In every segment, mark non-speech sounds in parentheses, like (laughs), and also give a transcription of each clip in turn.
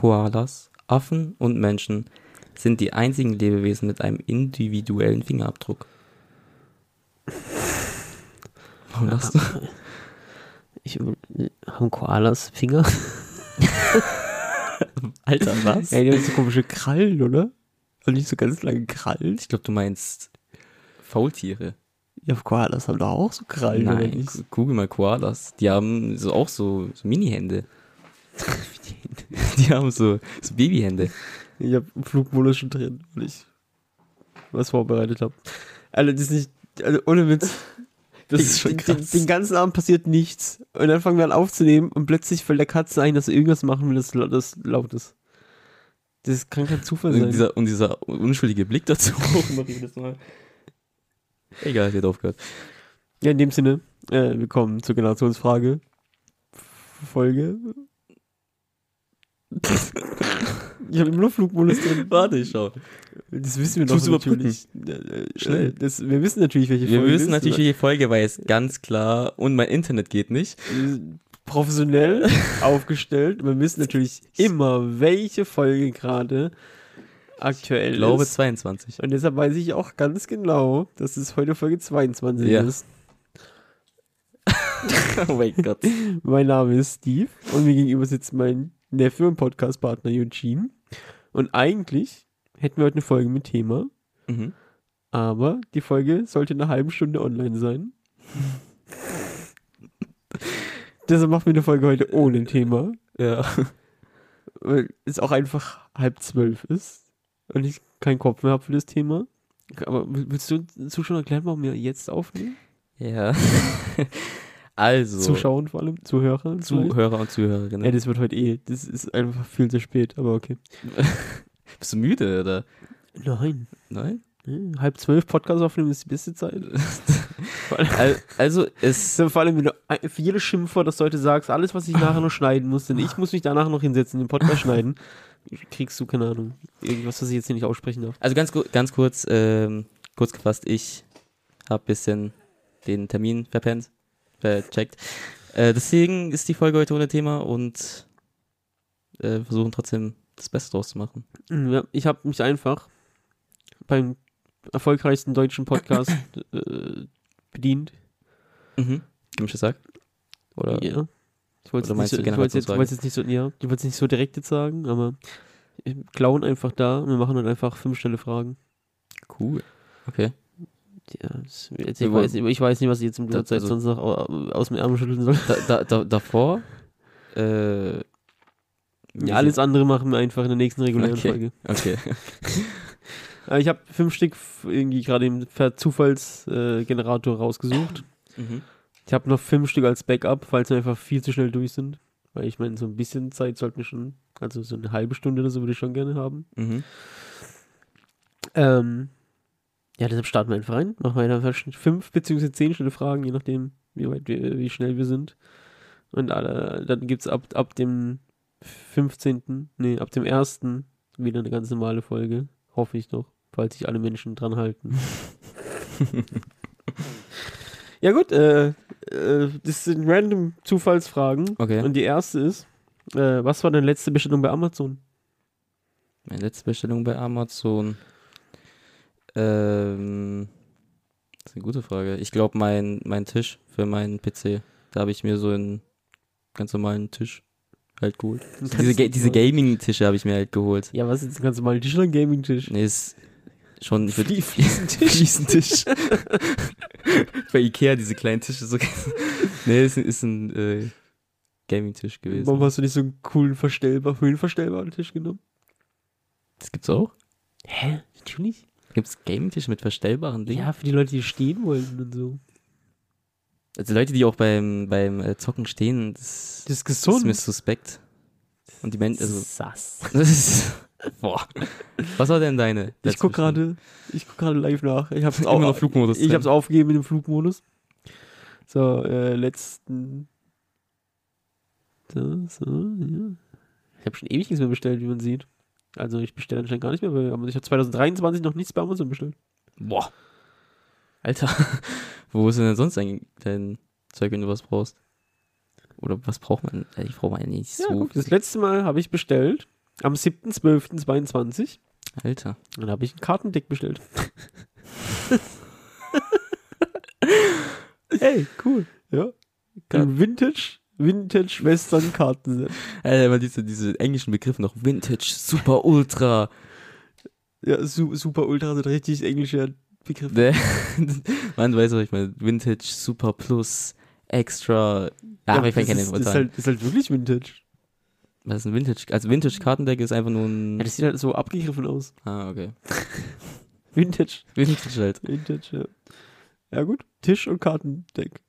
Koalas, Affen und Menschen sind die einzigen Lebewesen mit einem individuellen Fingerabdruck. Warum lachst du? Ich, haben Koalas Finger? (laughs) Alter, was? Ja, die haben so komische Krallen, oder? Und nicht so ganz lange Krallen. Ich glaube, du meinst Faultiere. Ja, Koalas haben doch auch so Krallen, oder Nein, nicht? gu- google mal Koalas. Die haben so auch so, so Mini-Hände. (laughs) Die haben so, so Babyhände. Ich habe Flugmodus schon drin, weil ich was vorbereitet habe. Alter, das ist nicht, also ohne Witz. (laughs) Das den, ist schon krass. Den, den ganzen Abend passiert nichts. Und dann fangen wir an aufzunehmen und plötzlich fällt der Katze ein, dass sie irgendwas machen will, das, das laut ist. Das kann kein Zufall sein. Und dieser, und dieser unschuldige Blick dazu. (laughs) Egal, wird aufgehört. ja, in dem Sinne, äh, willkommen zur Generationsfrage. Folge. (laughs) ich habe immer noch Flugmodus drin. Warte, ich schau. Das wissen wir Tu's doch natürlich. Äh, äh, Schnell. Das, wir wissen natürlich, welche Wir Folge wissen ist, natürlich, welche Folge, weil es ganz klar und mein Internet geht nicht. professionell (laughs) aufgestellt. Wir wissen natürlich immer, welche Folge gerade aktuell Ich glaube ist. 22. Und deshalb weiß ich auch ganz genau, dass es heute Folge 22 Ja. ist. (laughs) oh mein Gott. Mein Name ist Steve und mir gegenüber sitzt mein Neffe und Podcastpartner Eugene. Und eigentlich hätten wir heute eine Folge mit Thema, Mhm. aber die Folge sollte in einer halben Stunde online sein. Deshalb machen wir eine Folge heute ohne Thema. Ja. weil es auch einfach halb zwölf ist und ich keinen Kopf mehr habe für das Thema. Aber will- willst du den Zuschauern erklären, warum wir jetzt aufnehmen? Ja. (laughs) Also. Zuschauen vor allem, Zuhörer. Zuhörer und Zuhörerinnen. Ja, das wird heute eh. Das ist einfach viel zu spät, aber okay. (laughs) Bist du müde, oder? Nein. Nein? Halb zwölf Podcast aufnehmen ist die beste Zeit. (laughs) Also, es. (laughs) vor allem, wenn du ein- für jedes Schimpfwort, das du heute sagst, alles, was ich nachher noch schneiden muss, denn ich muss mich danach noch hinsetzen, den Podcast schneiden, kriegst du, keine Ahnung, irgendwas, was ich jetzt hier nicht aussprechen darf. Also ganz, ganz kurz, ähm, kurz gefasst, ich habe bisschen den Termin verpennt, vercheckt. Äh, deswegen ist die Folge heute ohne Thema und äh, versuchen trotzdem das Beste draus zu machen. Ja, ich habe mich einfach beim erfolgreichsten deutschen Podcast (coughs) äh, bedient. Mhm. Ich sagen? Oder? Ja. Ich wollte es nicht, so, jetzt, jetzt nicht so, ja, ich wollte es nicht so direkt jetzt sagen, aber wir klauen einfach da und wir machen dann einfach fünf schnelle Fragen. Cool. Okay. Ja, jetzt, ich, weiß, ich weiß nicht, was ich jetzt im Uhrzeit also- sonst noch au- aus dem Ärmel schütteln soll. Da, da, da, davor, (laughs) äh, Ja, alles andere machen wir einfach in der nächsten regulären Okay. Folge. Okay. (laughs) Ich habe fünf Stück irgendwie gerade im Zufallsgenerator äh, rausgesucht. mhm. Ich habe noch fünf Stück als Backup, falls wir einfach viel zu schnell durch sind. Weil ich meine, so ein bisschen Zeit sollten wir schon, also so eine halbe Stunde oder so würde ich schon gerne haben. Mhm. Ähm, ja, deshalb starten wir einfach rein. Machen wir einfach fünf beziehungsweise zehn schnelle Fragen, je nachdem, wie weit wir, wie schnell wir sind. Und alle, dann gibt es ab, ab dem 15., nee, ab dem 1. wieder eine ganz normale Folge. Hoffe ich doch, falls sich alle Menschen dran halten. (laughs) ja gut, äh, äh, das sind random Zufallsfragen. Okay. Und die erste ist, äh, was war deine letzte Bestellung bei Amazon? Meine letzte Bestellung bei Amazon. Ähm, das ist eine gute Frage. Ich glaube, mein, mein Tisch für meinen PC, da habe ich mir so einen ganz normalen Tisch halt geholt. Diese, Ga diese Gaming-Tische habe ich mir halt geholt. Ja, was ist jetzt ein ganz normaler Tisch oder ein Gaming-Tisch? Nee, ist schon. Ich würd- Flie- Fliesentisch. Fliesentisch. (laughs) bei Ikea diese kleinen Tische. So (laughs) nee, ist, ist ein äh, Gaming-Tisch gewesen. Warum hast du nicht so einen coolen verstellbar, höhenverstellbaren Tisch genommen? Das gibt's auch? Hä? Natürlich. Gibt's Gaming-Tische mit verstellbaren Dingen? Ja, für die Leute, die stehen wollen und so. Also Leute, die auch beim, beim äh, Zocken stehen, das, Das ist das gesund. ist mir suspekt. Und die Menschen, also, Sass. das (laughs) ist, boah. Was war denn deine? Ich guck gerade, ich guck gerade live nach. Ich hab's (laughs) Immer auch, noch Flugmodus Ich drin. hab's aufgegeben in dem Flugmodus. So, äh, letzten. So, so, ja. Ich habe schon ewig nichts mehr bestellt, wie man sieht. Also ich bestelle anscheinend gar nicht mehr, weil aber ich habe 2023 noch nichts bei Amazon bestellt. Boah. Alter, (laughs) wo ist denn sonst eigentlich dein Zeug, wenn du was brauchst? Oder was braucht man? Ich brauche mal nicht so. Ja, guck, das letzte Mal habe ich bestellt Am 7.12.22. Alter. Dann habe ich ein Kartendeck bestellt. (laughs) Ey, cool. Ja. Ein Vintage, Vintage Western Kartenset. Alter, immer diese, diese englischen Begriffe noch. Vintage, Super, Ultra. Ja, su super ultra sind richtig englische Begriffe. Man weiß auch, ich meine, Vintage, Super Plus, Extra. Ja, aber ich fand keine das ist halt, ist halt wirklich Vintage. Was ist ein Vintage? Also Vintage-Kartendeck ist einfach nur ein. Ja, das sieht halt so abgegriffen aus. ah, okay. (laughs) Vintage. Vintage halt. Vintage, ja. Ja gut, Tisch und Kartendeck.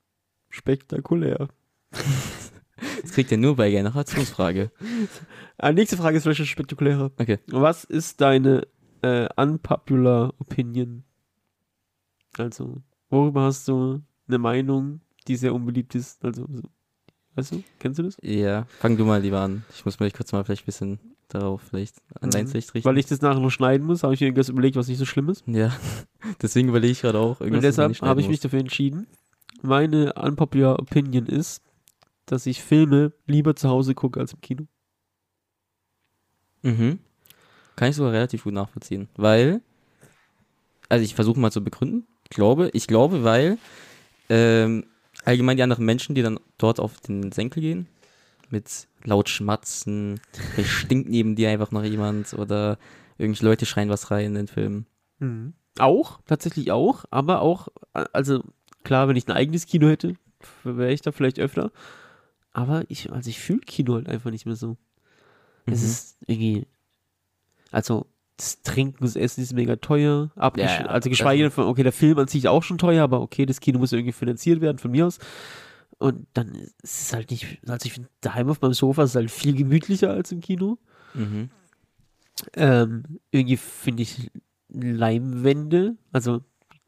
Spektakulär. (laughs) Das kriegt ihr nur bei Generationsfrage. (laughs) Ah, nächste Frage ist vielleicht schon spektakulärer. Okay. Was ist deine äh, unpopular Opinion? Also, worüber hast du eine Meinung, die sehr unbeliebt ist? Also, so, weißt du, kennst du das? Ja, fang du mal lieber an. Ich muss mich kurz mal vielleicht ein bisschen darauf vielleicht an dein Mhm. Licht richten. Weil ich das nachher noch schneiden muss, habe ich mir irgendwas überlegt, was nicht so schlimm ist. ja, (laughs) deswegen überlege ich gerade auch. Und irgendwas, man deshalb habe ich mich dafür entschieden. Meine unpopular Opinion ist, dass ich Filme lieber zu Hause gucke als im Kino. Mhm. Kann ich sogar relativ gut nachvollziehen. Weil, also ich versuche mal zu begründen. Ich glaube, ich glaube, weil ähm, allgemein die anderen Menschen, die dann dort auf den Senkel gehen, mit laut Schmatzen, (laughs) vielleicht stinkt neben dir einfach noch jemand oder irgendwelche Leute schreien was rein in den Film. Mhm. Auch, tatsächlich auch, aber auch, äh, also klar, wenn ich ein eigenes Kino hätte, wäre ich da vielleicht öfter. Aber ich, also ich fühle Kino halt einfach nicht mehr so. Es Mhm. ist irgendwie, also das Trinken, das Essen ist mega teuer. Abgesch Ja, ja, also geschweige denn von, okay, der Film an sich ist auch schon teuer, aber okay, das Kino muss irgendwie finanziert werden von mir aus. Und dann ist es halt nicht, also ich finde, daheim auf meinem Sofa ist es halt viel gemütlicher als im Kino. Mhm. Ähm, irgendwie finde ich Leimwände, also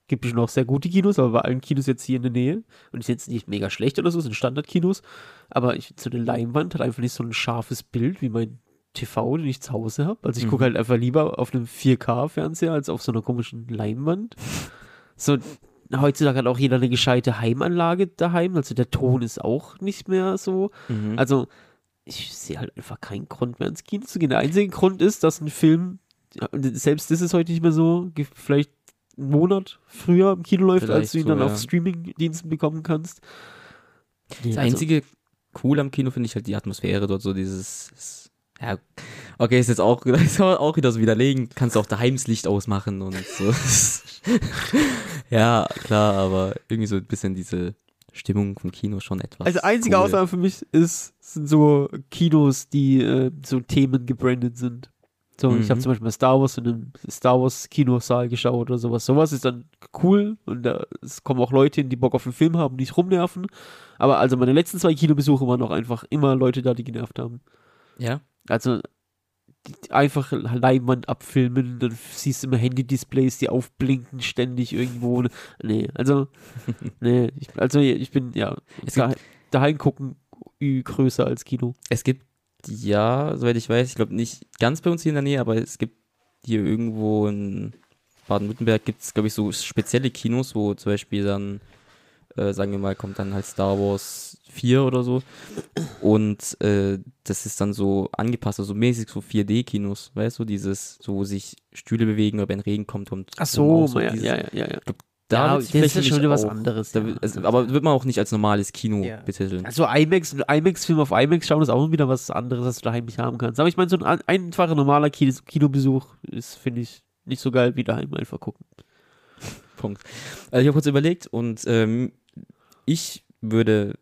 gibt es noch sehr gute Kinos, aber bei allen Kinos jetzt hier in der Nähe und ist jetzt nicht mega schlecht oder so, sind Standardkinos, aber ich, so eine Leinwand hat einfach nicht so ein scharfes Bild wie mein TV, den ich zu Hause habe. Also ich gucke Mhm. halt einfach lieber auf einem 4K-Fernseher als auf so einer komischen Leinwand. So, heutzutage hat auch jeder eine gescheite Heimanlage daheim, also der Ton ist auch nicht mehr so. Mhm. Also, ich sehe halt einfach keinen Grund mehr ins Kino zu gehen. Der einzige Grund ist, dass ein Film, selbst das ist heute nicht mehr so, vielleicht einen Monat früher im Kino läuft, als Vielleicht du ihn so, dann ja. auf Streaming-Diensten bekommen kannst. Nee, Das also- einzige cool am Kino finde ich halt die Atmosphäre dort, so dieses, ist, ja, okay, ist jetzt auch, (laughs) ist auch wieder so widerlegen, kannst auch daheim das Licht ausmachen und so. (laughs) ja, klar, aber irgendwie so ein bisschen diese Stimmung vom Kino schon etwas. Also einzige cool. Ausnahme für mich ist, sind so Kinos, die äh, so Themen gebrandet sind. So, ich habe Mhm. zum Beispiel mal Star Wars in einem Star Wars Kinosaal geschaut oder sowas. Sowas ist dann cool und da es kommen auch Leute hin, die Bock auf den Film haben, nicht rumnerven. Aber also meine letzten zwei Kinobesuche waren auch einfach immer Leute da, die genervt haben. Ja, Also die, einfach Leinwand abfilmen, dann siehst du immer Handy-Displays, die aufblinken ständig irgendwo. Nee, also, (laughs) nee, ich, also ich bin, ja, da, daheim gucken größer als Kino. es gibt, ja, soweit ich weiß, ich glaube nicht ganz bei uns hier in der Nähe, aber es gibt hier irgendwo in Baden-Württemberg gibt es, glaube ich, so spezielle Kinos, wo zum Beispiel dann, äh, sagen wir mal, kommt dann halt Star Wars 4 oder so. Und äh, das ist dann so angepasst, also mäßig so 4D-Kinos, weißt du, dieses, so wo sich Stühle bewegen, ob ein Regen kommt und Ach so, so, ja, dieses- ja, ja, ja. ja. Da ja, das ist schon wieder was anderes. Da, ja. also, aber wird man auch nicht als normales Kino Ja. betiteln. Also IMAX, IMAX-Film auf IMAX schauen ist auch wieder was anderes, was du daheim nicht haben kannst. Aber ich meine, so ein ein- einfacher, normaler Kino Kinobesuch ist, finde ich, nicht so geil wie daheim einfach gucken. (laughs) Punkt. Also ich habe kurz überlegt und ähm, ich würde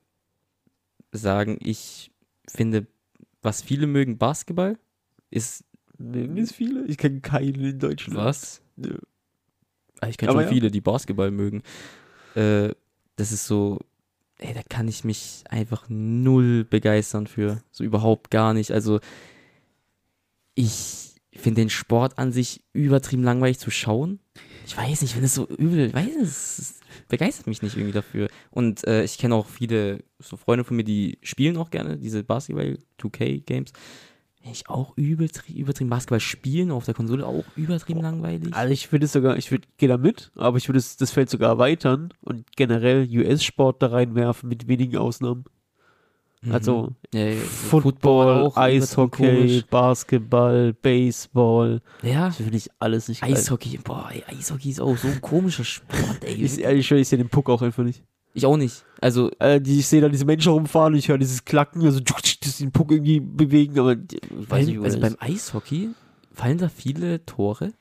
sagen, ich finde, was viele mögen, Basketball ist Mögen es viele? Ich kenne keinen in Deutschland. was? Nö. Ich kenne schon ja. viele, die Basketball mögen. Äh, das ist so, ey, da kann ich mich einfach null begeistern für. So überhaupt gar nicht. Also ich finde den Sport an sich übertrieben langweilig zu schauen. Ich weiß nicht, wenn es so übel, weiß es, es begeistert mich nicht irgendwie dafür. Und äh, ich kenne auch viele so Freunde von mir, die spielen auch gerne diese Basketball 2K Games. Ich auch übertrieben, übertrieben Basketball spielen auf der Konsole auch übertrieben langweilig. Also ich würde es sogar, ich würde, gehe da mit, aber ich würde es- das Feld sogar erweitern und generell US-Sport da reinwerfen mit wenigen Ausnahmen. Mhm. Also ja, ja, Football, übertrieben Eishockey. Basketball, Baseball. Ja, Das finde ich alles nicht geil. Eishockey, boah, ey, Eishockey ist auch so ein komischer Sport, ey. Ich, ehrlich, ich sehe den Puck auch einfach nicht. Ich auch nicht. Also, Äh, die, ich sehe da diese Menschen rumfahren und ich höre dieses Klacken, also dass sie den Puck irgendwie bewegen, aber ich weiß nicht, also beim Eishockey fallen da viele Tore.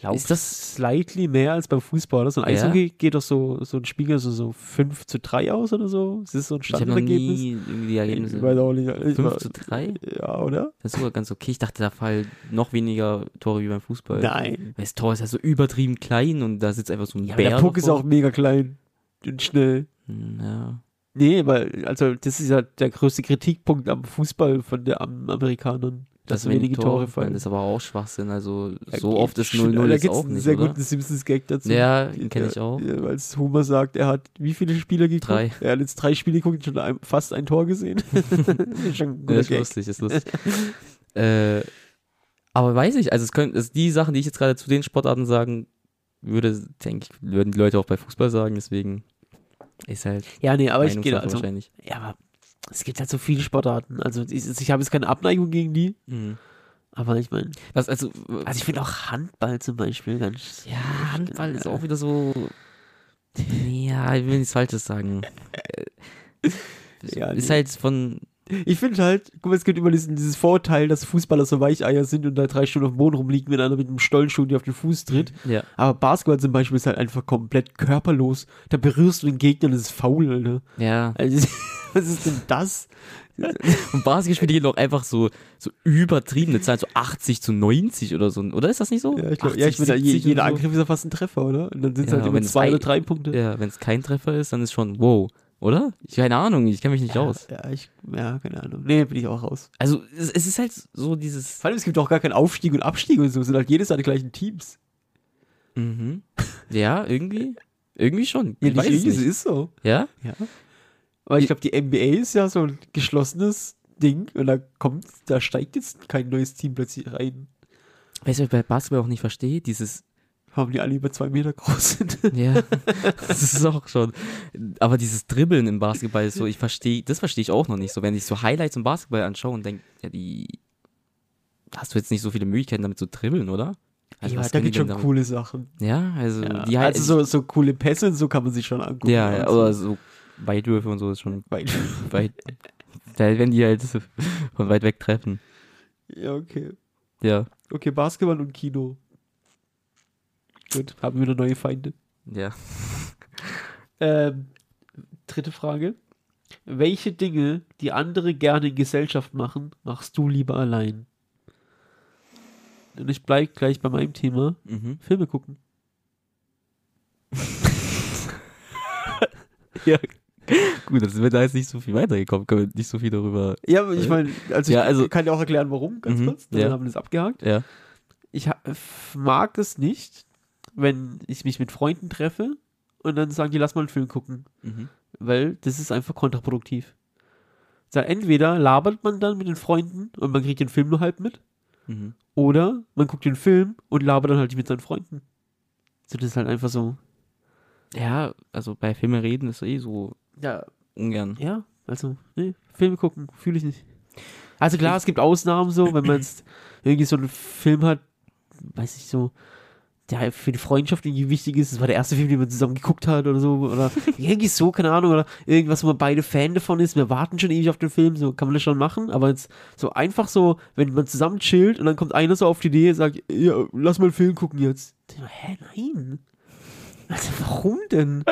glaube, Ist das- slightly mehr als beim Fußball. So ein Ja? Eishockey geht doch so, so ein Spiegel so, so 5 zu 3 aus oder so. Ist so ein Ich habe noch Standardergebnis. nie irgendwie die Ich Ergebnisse. weiß auch nicht. Ich 5 war- zu 3? Ja, oder? Das ist sogar ganz okay. Ich dachte, da fallen noch weniger Tore wie beim Fußball. Nein. Weil das Tor ist ja so übertrieben klein und da sitzt einfach so ein Ja, Bär. der Puck ist davor. auch mega klein und schnell. Hm, Ja. Nee, weil, also, das ist ja der größte Kritikpunkt am Fußball von den am Amerikanern. Dass so wenige Tore fallen. Das ist aber auch Schwachsinn. Also, Ja, so oft ist schon. 0-0 Da ist auch einen nicht, sehr oder? guten Simpsons-Gag dazu. Ja, den kenn ich auch. Ja, als Homer sagt, er hat wie viele Spiele geguckt? Drei. Er hat jetzt drei Spiele geguckt und schon ein, fast ein Tor gesehen. (laughs) ist schon ein Ja, guter ist Gag. lustig, ist lustig. äh, aber weiß ich, also es können, also die Sachen, die ich jetzt gerade zu den Sportarten sagen würde, denke ich, würden die Leute auch bei Fußball sagen, deswegen ist halt Ja, nee, aber ich gehe also. wahrscheinlich. Ja, aber es gibt halt so viele Sportarten. Also ich, ich habe jetzt keine Abneigung gegen die, Mhm. aber ich meine, Was, also, also ich finde auch Handball zum Beispiel ganz. ja, Handball ist auch wieder so, (laughs) ja, ich will nichts Falsches sagen. (laughs) Äh, Ja, ist nee. halt von, Ich finde halt, guck mal, es gibt immer diesen, dieses Vorteil, dass Fußballer so Weicheier sind und da drei Stunden auf dem Boden rumliegen, wenn einer mit einem Stollenschuh dir auf den Fuß tritt. ja. Aber Basketball zum Beispiel ist halt einfach komplett körperlos. Da berührst du den Gegner und das ist faul, Alter. Ja. Also, (laughs) was ist denn das? (laughs) Und Basketballspiele gehen doch einfach so, so übertriebene Zahlen, so 80 zu 90 oder so. Oder ist das nicht so? Ja, ich glaube, ja, ich meine, 80, je, 70 jeder so. Angriff ist ja fast ein Treffer, oder? Und dann sind es Ja, halt immer es zwei ein- oder drei Punkte. Ja, wenn es kein Treffer ist, dann ist schon wow, oder? Ich keine Ahnung, ich kenne mich nicht aus. Ja, ich, ja, keine Ahnung. Nee, bin ich auch raus. Also es, es ist halt so dieses. Vor allem, es gibt auch gar keinen Aufstieg und Abstieg und so. Es sind halt jedes Jahr die gleichen Teams. Mhm. Ja, irgendwie, irgendwie schon. Ja, ich weiß es irgendwie, es nicht. ist so. Ja? Ja. Aber ich glaube, die NBA ist ja so ein geschlossenes Ding und da kommt, da steigt jetzt kein neues Team plötzlich rein. Weißt du, was ich bei Basketball auch nicht verstehe? Dieses, Haben die alle über zwei Meter groß sind. (laughs) ja, das ist auch schon. Aber dieses Dribbeln im Basketball ist so, ich verstehe, das verstehe ich auch noch nicht so. Wenn ich so Highlights im Basketball anschaue und denke, ja, die, hast du jetzt nicht so viele Möglichkeiten damit zu dribbeln, oder? Also, ja, da gibt schon damit- coole Sachen. Ja, also, Ja. die Highlights. also so, so coole Pässe und so kann man sich schon angucken. ja, ja, Also, oder so Weitwürfe und so ist schon weit- (laughs) weit. da, wenn die halt von weit weg treffen. Ja, okay. Ja. Okay, Basketball und Kino. Gut, haben wir wieder neue Feinde. Ja. (laughs) Ähm, dritte Frage. Welche Dinge, die andere gerne in Gesellschaft machen, machst du lieber allein? Und ich bleibe gleich bei meinem Thema. Mhm. Filme gucken. (laughs) Ja. Gut, dann sind wir da jetzt nicht so viel weitergekommen, können wir nicht so viel darüber. Ja, aber ich meine, also, Ja, ich also- kann dir auch erklären, warum, ganz Mhm, kurz. Dann ja. haben wir das abgehakt. Ja. Ich mag es nicht, wenn ich mich mit Freunden treffe und dann sagen die, lass mal einen Film gucken. Mhm. Weil das ist einfach kontraproduktiv. Sag, entweder labert man dann mit den Freunden und man kriegt den Film nur halb mit, Mhm. oder man guckt den Film und labert dann halt mit seinen Freunden. So, das ist halt einfach so. Ja, also bei Filme reden ist eh so Ja, ungern. ja, also, nee, Filme gucken, fühle ich nicht. Also klar, es gibt Ausnahmen so, wenn man jetzt (clears throat) irgendwie so einen Film hat, weiß ich so, der für die Freundschaft irgendwie wichtig ist. Das war der erste Film, den man zusammen geguckt hat oder so. Oder (laughs) irgendwie so, keine Ahnung. Oder irgendwas, wo man beide Fan davon ist. Wir warten schon ewig auf den Film. So kann man das schon machen. Aber jetzt so einfach so, wenn man zusammen chillt und dann kommt einer so auf die Idee, sagt, ja, lass mal einen Film gucken jetzt. Hä, nein. Also warum denn?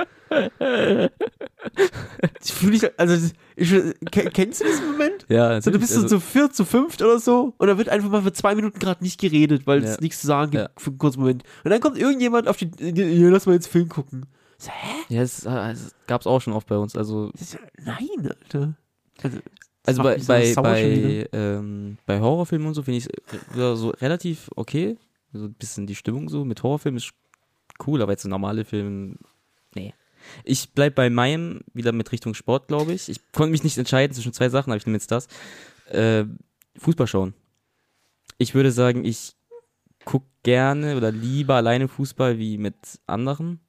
Ich fühle mich, also ich, ke- kennst du diesen Moment? Ja, So, du bist so also, zu viert, zu fünft oder so und da wird einfach mal für zwei Minuten gerade nicht geredet, weil es Ja. nichts zu sagen gibt Ja. für einen kurzen Moment. Und dann kommt irgendjemand auf die, ja, lass mal jetzt Film gucken. So, hä? ja, es, äh, es gab's auch schon oft bei uns. Also, Das ist nein, Alter. Also, das also bei, so bei, bei, ähm, bei Horrorfilmen und so finde ich es so relativ okay. So ein bisschen die Stimmung so. Mit Horrorfilmen ist cool, aber jetzt so normale Filme, nee. Ich bleib bei meinem wieder mit Richtung Sport, glaube ich. Ich konnte mich nicht entscheiden zwischen zwei Sachen, aber ich nehme jetzt das. Äh, Fußball schauen. Ich würde sagen, ich guck gerne oder lieber alleine Fußball wie mit anderen.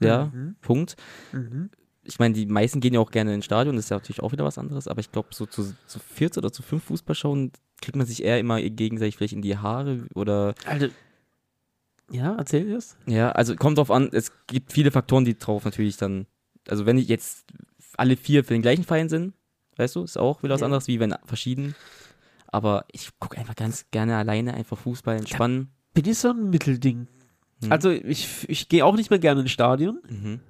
Ja, Mhm. Punkt. Mhm. ich meine, die meisten gehen ja auch gerne ins Stadion, das ist ja natürlich auch wieder was anderes, aber ich glaube, so zu, zu viert oder zu fünf Fußballschauen kriegt man sich eher immer gegenseitig vielleicht in die Haare oder. Alter. Ja, erzähl dir das. Ja, also kommt drauf an, es gibt viele Faktoren, die drauf natürlich dann. Also wenn ich jetzt alle vier für den gleichen Verein sind, weißt du, ist auch wieder was Ja. anderes, wie wenn verschieden. Aber ich gucke einfach ganz gerne alleine einfach Fußball entspannen. Bin ich so ein Mittelding. Hm. Also ich, ich gehe auch nicht mehr gerne ins Stadion, Mhm.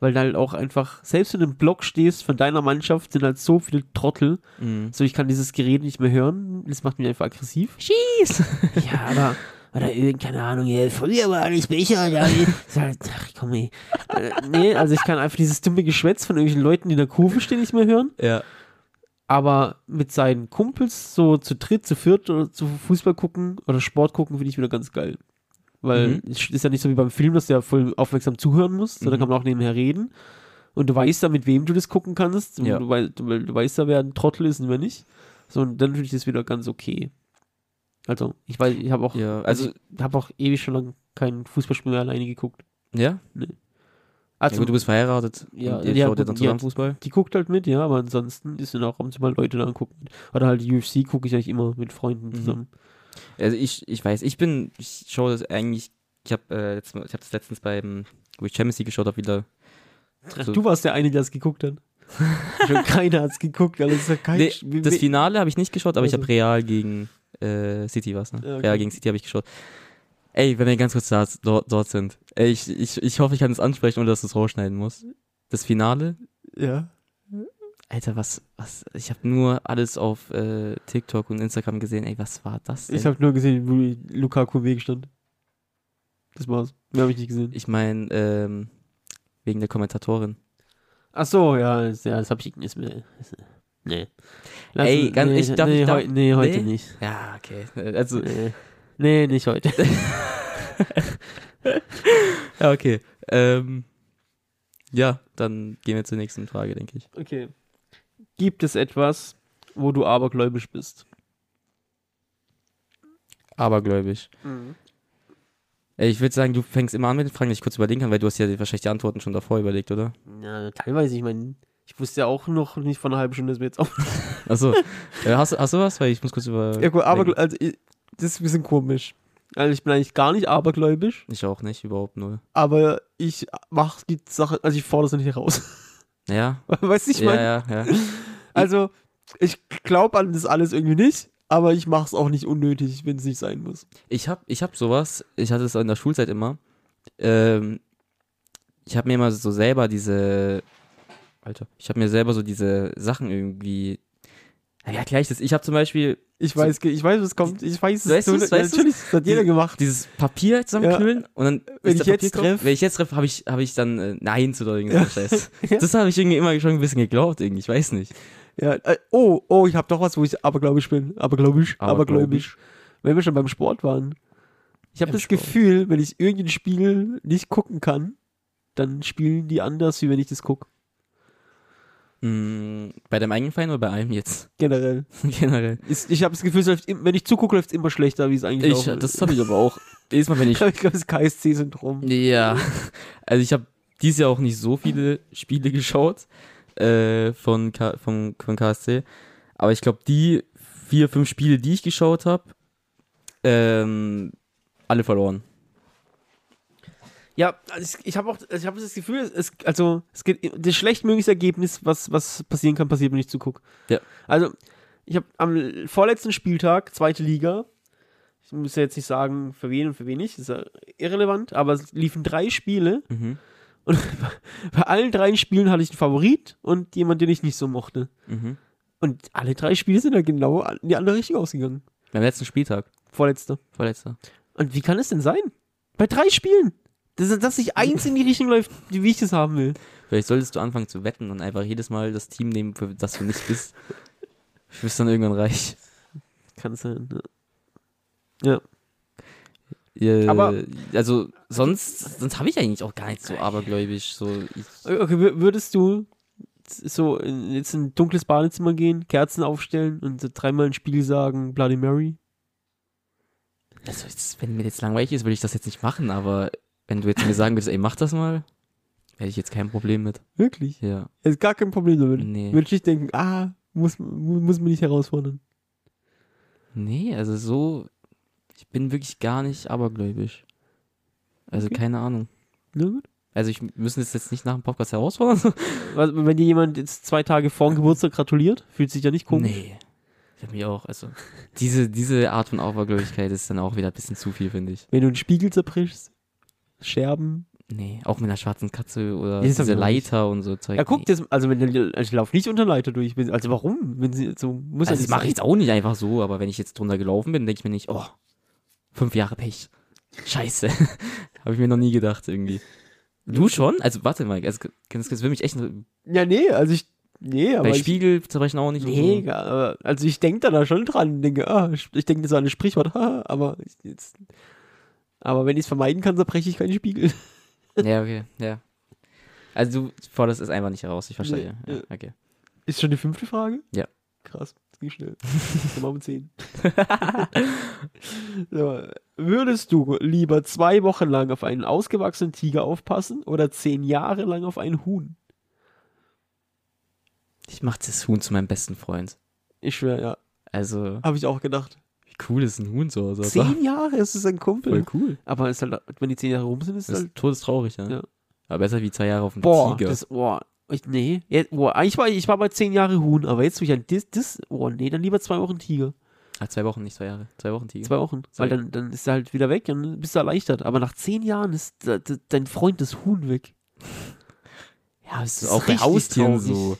weil da halt auch einfach, selbst wenn du im Block stehst von deiner Mannschaft, sind halt so viele Trottel. Mhm. So, ich kann dieses Gerät nicht mehr hören. Das macht mich einfach aggressiv. Schieß! Ja, aber. (laughs) Oder irgend, keine Ahnung, ja, früher war alles besser. Ist halt, ach komm ey. Äh, nee, also ich kann einfach dieses dumme Geschwätz von irgendwelchen Leuten, die in der Kurve stehen, nicht mehr hören. Ja. Aber mit seinen Kumpels so zu dritt, zu viert oder zu Fußball gucken oder Sport gucken, finde ich wieder ganz geil. Weil Mhm. es ist ja nicht so wie beim Film, dass du ja voll aufmerksam zuhören musst, sondern Mhm. kann man auch nebenher reden. Und du weißt ja, mit wem du das gucken kannst. Ja. Du, weißt, du, du weißt ja, wer ein Trottel ist und wer nicht. So, und dann finde ich das wieder ganz okay. Also, ich weiß, ich habe auch, Ja, also, also, ich habe auch ewig schon lang kein Fußballspiel mehr alleine geguckt. ja? Also, ja gut, du bist verheiratet. Ja, und ihr ja, schaut ja dann zusammen. Fußball. die guckt halt mit, ja, aber ansonsten ist dann auch ab und zu mal Leute da angucken. Oder halt UFC gucke ich eigentlich immer mit Freunden Mhm. zusammen. Also ich, ich weiß, ich bin, ich schaue das eigentlich, ich habe äh, ich hab das letztens beim, wo ich Champions League geschaut habe, wieder. So- Du warst der eine, der es geguckt hat. (laughs) Schon keiner hat es geguckt, weil es ist ja kein Nee, Spiel. das Finale habe ich nicht geschaut, aber ich Also. habe Real gegen äh, City was, ne? Ja, okay. Real gegen City habe ich geschaut. Ey, wenn wir ganz kurz da, dort, dort sind. Ey, ich, ich, ich hoffe, ich kann es ansprechen, ohne dass du es rausschneiden musst. Das Finale, Ja. Alter, was, was, ich habe nur alles auf äh, TikTok und Instagram gesehen. Ey, was war das denn? Ich habe nur gesehen, wo Lukaku im Weg stand. Das war's. Mehr habe ich nicht gesehen. Ich meine, ähm, wegen der Kommentatorin. Ach so, ja, das, ja, das habe ich nicht mehr. Nee. Lass- Ey, ganz- nee, ich darf- nee, ich darf- heu, nee, heute nee? nicht. Ja, okay. Also, Nee. nee, nicht heute. (laughs) ja, okay. Ähm, ja, dann gehen wir zur nächsten Frage, denke ich. Okay. Gibt es etwas, wo du abergläubisch bist? Abergläubig. Ey, ich würde sagen, du fängst immer an mit den Fragen, die ich kurz überlegen kann, weil du hast ja wahrscheinlich die Antworten schon davor überlegt, oder? Ja, teilweise, ich meine, ich wusste ja auch noch nicht von einer halben Stunde, dass wir jetzt auch. (laughs) Achso. äh, hast, du- hast du was? Weil ich muss kurz über. Ja, gut, aber also, ich- das ist ein bisschen komisch. Also ich bin eigentlich gar nicht abergläubisch, Ich auch nicht, überhaupt null. aber ich mach die Sache, also ich fordere es nicht heraus. (laughs) Ja, (laughs) weißt du, ich ja, meine? ja, ja. Also, ich glaube an das alles irgendwie nicht, aber ich mache es auch nicht unnötig, wenn es nicht sein muss. Ich hab, ich hab sowas, ich hatte es in der Schulzeit immer. Ähm, ich habe mir immer so selber diese. Alter, ich habe mir selber so diese Sachen irgendwie. Ja, gleich das. Ich habe zum Beispiel Ich So- weiß, ge- ich weiß, was kommt. Ich weiß, es Weißt so, du's? Weißt du's? natürlich, das hat jeder gemacht. dieses Papier zusammenknüllen und dann Wenn ich jetzt treff- wenn ich jetzt treffe, habe ich, hab ich dann äh, Nein zu oder Ja. Scheiß. (laughs) Ja. Das habe ich irgendwie immer schon ein bisschen geglaubt, irgendwie. Ich weiß nicht. Ja, äh, oh, oh, ich habe doch was, wo ich abergläubisch bin. Abergläubisch, abergläubisch. Wenn wir schon beim Sport waren. Ich habe das Sport. Gefühl, wenn ich irgendein Spiel nicht gucken kann, dann spielen die anders, wie wenn ich das gucke. Mm, bei deinem eigenen Verein oder bei einem jetzt? (laughs) Generell. Generell. Ist, ich habe das Gefühl, es läuft, wenn ich zugucke, läuft es immer schlechter, wie es eigentlich Ich, laufen das habe ich aber auch. Jedes Mal, wenn (laughs) Ich ich. glaube, das KSC-Syndrom. Ja. Also ich habe dieses Jahr auch nicht so viele Spiele geschaut äh, von, K von, von KSC. Aber ich glaube, die vier, fünf Spiele, die ich geschaut habe, ähm, alle verloren. Ja, also ich, ich habe auch, also ich habe das Gefühl, es, also es geht, das schlechtmöglichste Ergebnis, was, was passieren kann, passiert, wenn ich zugucke. Ja. Also, ich habe am vorletzten Spieltag, zweite Liga, ich muss ja jetzt nicht sagen, für wen und für wen nicht, ist ja irrelevant, aber es liefen drei Spiele Mhm. und (laughs) bei allen drei Spielen hatte ich einen Favorit und jemand, den ich nicht so mochte. Mhm. Und alle drei Spiele sind dann genau in die andere Richtung ausgegangen. Beim letzten Spieltag. Vorletzter. Vorletzter. Und wie kann es denn sein? Bei drei Spielen. Dass, dass sich eins in die Richtung läuft, wie ich das haben will. Vielleicht solltest du anfangen zu wetten und einfach jedes Mal das Team nehmen, für das du nicht bist. Du bist dann irgendwann reich. Kann sein. Ja. Äh, Aber- also sonst, sonst habe ich eigentlich auch gar nicht so abergläubisch. So, ich, Okay, wür- würdest du so in, jetzt in ein dunkles Badezimmer gehen, Kerzen aufstellen und so dreimal ein Spiel sagen, Bloody Mary? also jetzt, wenn mir jetzt langweilig ist, würde ich das jetzt nicht machen, aber wenn du jetzt mir sagen würdest, ey, mach das mal. Hätte ich jetzt kein Problem mit. Wirklich? Ja. Ist gar kein Problem damit. Nee. Würde ich nicht denken, ah, muss, mu- muss man nicht herausfordern. Nee, also so, ich bin wirklich gar nicht abergläubisch. Also Okay. keine Ahnung. Na gut. Also ich müssen es jetzt nicht nach dem Podcast herausfordern. (laughs) Wenn dir jemand jetzt zwei Tage vor dem Geburtstag gratuliert, fühlt sich ja nicht komisch. Nee. Ich hab mich auch, also diese, diese Art von Abergläubigkeit ist dann auch wieder ein bisschen zu viel, finde ich. Wenn du einen Spiegel zerbrichst, Scherben. Nee, auch mit einer schwarzen Katze oder Ja, diese. Leiter und so Zeug. Ja, guck, das, also also ich laufe nicht unter Leiter durch. Also warum? Wenn sie so muss Also das mache ich jetzt auch nicht einfach so, aber wenn ich jetzt drunter gelaufen bin, denke ich mir nicht, oh, fünf Jahre Pech. Scheiße. (laughs) Habe ich mir noch nie gedacht irgendwie. Du schon? Also warte mal, also, das, das will mich echt Ja, nee, also ich. Nee, aber bei ich, Spiegel zerbrechen auch nicht. Nee, so. aber, also ich denke da, da schon dran. Denke, ah, ich denke so an ein Sprichwort, (laughs) haha, aber ich, jetzt. Aber wenn ich es vermeiden kann, zerbreche ich keinen Spiegel. (laughs) Ja, okay, ja. Also du forderst es einfach nicht heraus, ich verstehe. Nee, ja, ja. okay. Ist schon die fünfte Frage? Ja. Krass, das ging schnell. (laughs) Dann machen wir zehn. so, würdest du lieber zwei Wochen lang auf einen ausgewachsenen Tiger aufpassen oder zehn Jahre lang auf einen Huhn? Ich mach das Huhn zu meinem besten Freund. Ich schwöre, ja. Also, Habe ich auch gedacht. Cool ist ein Huhn zu Hause? Zehn Jahre ist es ein Kumpel. Voll cool. Aber ist halt, wenn die zehn Jahre rum sind, ist es Das halt. todestraurig, ja. Ja. Aber besser wie zwei Jahre auf dem Boah, Tiger. das, boah. Ich, nee, jetzt, boah, ich war, ich war bei zehn Jahre Huhn, aber jetzt, wo ich an das, das, oh nee, dann lieber zwei Wochen Tiger. Ah, zwei Wochen, nicht zwei Jahre. Zwei Wochen Tiger. Zwei Wochen. Zwei. Weil dann, dann ist er halt wieder weg und bist du erleichtert. Aber nach zehn Jahren ist de, de, dein Freund das Huhn weg. Ja, das ist ist auch bei Haustieren so.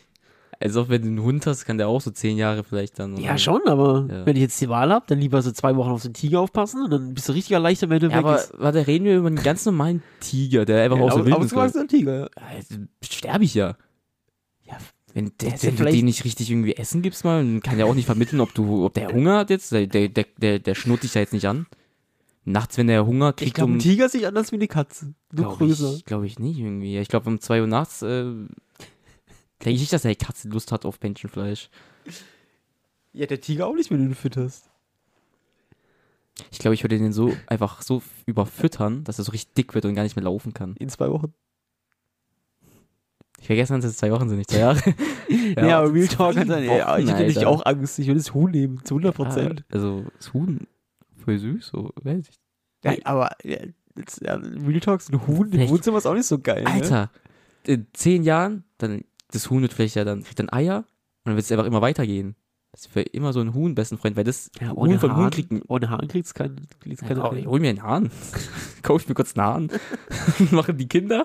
Also auch wenn du einen Hund hast, kann der auch so zehn Jahre vielleicht dann. Ja, schon, aber Ja. wenn ich jetzt die Wahl habe, dann lieber so zwei Wochen auf den Tiger aufpassen und dann bist du richtig erleichtert, wenn du Ja, weg aber ist. warte, reden wir über einen ganz normalen Tiger, der einfach Ja, aus der Wildnis kommt. ausgewachsener Tiger, ja. Also, sterbe ich ja. Ja, Wenn, der, ist ja wenn du den nicht richtig irgendwie essen gibst mal, dann kann der auch nicht vermitteln, ob du, ob der Hunger hat jetzt. Der, der, der, der, der schnurrt dich da jetzt nicht an. Nachts, wenn der Hunger Ich kriegt, glaube, um ein Tiger sieht anders wie eine Katze. Nur Glaube größer. ich, glaub ich nicht irgendwie. Ich glaube, um 2 Uhr nachts äh, denke ich nicht, dass der Katze Lust hat auf Menschenfleisch. Ja, der Tiger auch nicht, wenn du ihn fütterst. Ich glaube, ich würde den so einfach so überfüttern, dass er so richtig dick wird und gar nicht mehr laufen kann. In zwei Wochen. Ich vergesse, dass es zwei Wochen sind, nicht zwei Jahre. (laughs) Ja, aber Real Talk hat dann, ja, ich hätte Alter. auch Angst, ich würde das Huhn nehmen, zu 100 Prozent. Ja, also, das Huhn, voll süß, so, weiß ich. Ja, aber ja, jetzt, ja, Real Talk, so ein Huhn im Wohnzimmer ist auch nicht so geil. Ne? Alter, in zehn Jahren, dann, das Huhn wird vielleicht ja dann, kriegt dann Eier und dann wird es einfach immer weitergehen. Das wäre immer so ein Huhn, besten Freund, weil das Ja, Huhn ohne von Huhn kriegt ein ohne Haaren kriegt es kein, kriegt's keine Ja, ich hol mir einen Hahn. (laughs) Kauf mir kurz einen Hahn. (laughs) Machen die Kinder.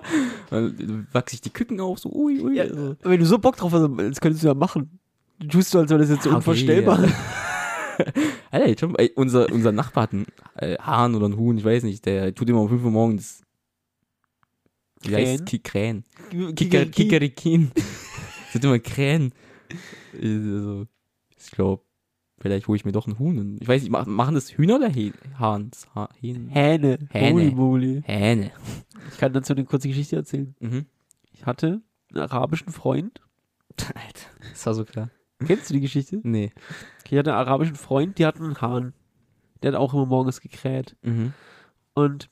Dann wachse ich die Küken auf, so ui, ui. Ja, also. Wenn du so Bock drauf hast, das könntest du ja machen. Du tust so, als wäre das jetzt so Ja, okay, unvorstellbar. (laughs) Alter, jetzt schon, ey, unser, unser Nachbar hat einen äh, Hahn oder einen Huhn, ich weiß nicht, der tut immer um 5 Uhr morgens. Wie heißt Krähen? Ki- Krähen. Kiker- Kikeriki. Kikerikin. Das sind immer Krähen. Also, ich glaube, vielleicht hole ich mir doch einen Huhn. Ich weiß nicht, mach- machen das Hühner oder Hähn? Hahns? Ha Hähn? Hähne. Hähne. Moly. Hähne. Ich kann dazu eine kurze Geschichte erzählen. Mhm. Ich hatte einen arabischen Freund. Alter, das war so klar. Kennst du die Geschichte? Nee. Ich hatte einen arabischen Freund, die hatten einen Hahn. Der hat auch immer morgens gekräht. Mhm. Und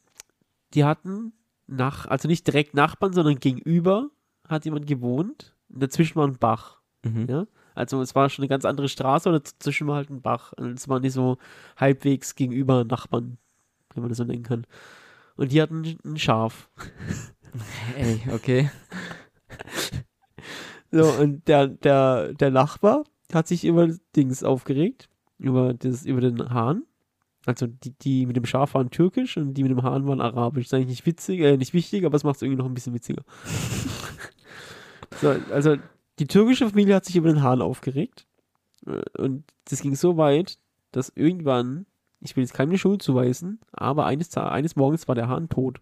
die hatten nach, also nicht direkt Nachbarn, sondern gegenüber hat jemand gewohnt. Dazwischen war ein Bach. Mhm. Ja? Also es war schon eine ganz andere Straße und dazwischen war halt ein Bach. Und es waren die so halbwegs gegenüber Nachbarn, wenn man das so nennen kann. Und die hatten ein Schaf. (laughs) Ey, okay. (laughs) So, und der, der, der Nachbar hat sich über das Dings aufgeregt, über, das, über den Hahn. Also die, die mit dem Schaf waren türkisch und die mit dem Hahn waren arabisch. ist eigentlich nicht witzig, äh, nicht wichtig, aber es macht es irgendwie noch ein bisschen witziger. (laughs) so, also die türkische Familie hat sich über den Hahn aufgeregt. Äh, Und das ging so weit, dass irgendwann, ich will jetzt keinem eine Schuld zuweisen, aber eines, eines Morgens war der Hahn tot.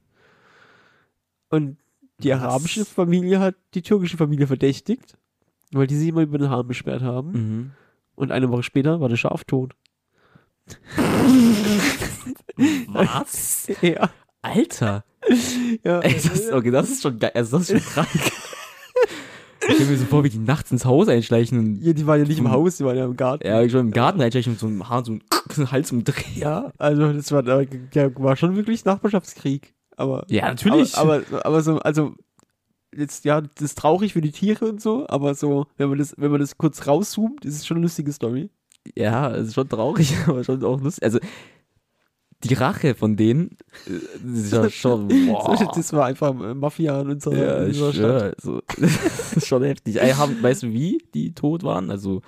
Und die Was? arabische Familie hat die türkische Familie verdächtigt, weil die sich immer über den Hahn beschwert haben. Mhm. Und eine Woche später war der Schaf tot. Was? (laughs) Ja. Alter. ja. Ey, das, okay, das ist schon geil. Also, das ist schon krank. Ich stell mir so vor, wie die nachts ins Haus einschleichen und ja, die waren ja nicht im Haus, die waren ja im Garten. ja, schon im Garten einschleichen mit so einem Haar, so einem (laughs) Hals umdrehen. Ja, also das war, da ja, war schon wirklich Nachbarschaftskrieg. Aber Ja, natürlich. Aber, aber, aber so, also jetzt, ja, das ist traurig für die Tiere und so, aber so, wenn man das, wenn man das kurz rauszoomt, ist es schon eine lustige Story. Ja, es ist schon traurig, (laughs) aber schon auch lustig. Also, die Rache von denen äh, ist ja (laughs) schon. Boah. Das war einfach äh, Mafia in unserer, Ja, in unserer Stadt. also, (laughs) das ist schon heftig. Ey, haben, weißt du, wie die tot waren? Also,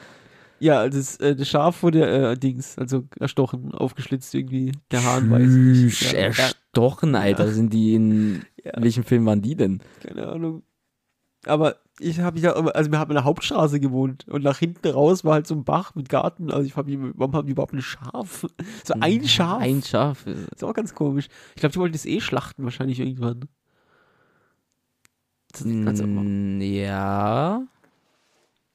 Ja, das, äh, das Schaf wurde äh, Dings, also erstochen, aufgeschlitzt irgendwie. Der Hahn weiß nicht. Ja, ja, erstochen, Alter. Sind die in. Ja. In welchem Film waren die denn? keine Ahnung. Aber ich habe ja, also wir haben in der Hauptstraße gewohnt und nach hinten raus war halt so ein Bach mit Garten. Also ich mich, warum haben die überhaupt ein Schaf? (laughs) So ein Schaf. Ein Schaf. ist auch ganz komisch. Ich glaube, die wollten das eh schlachten wahrscheinlich irgendwann. Das ist ganz Mm, ja.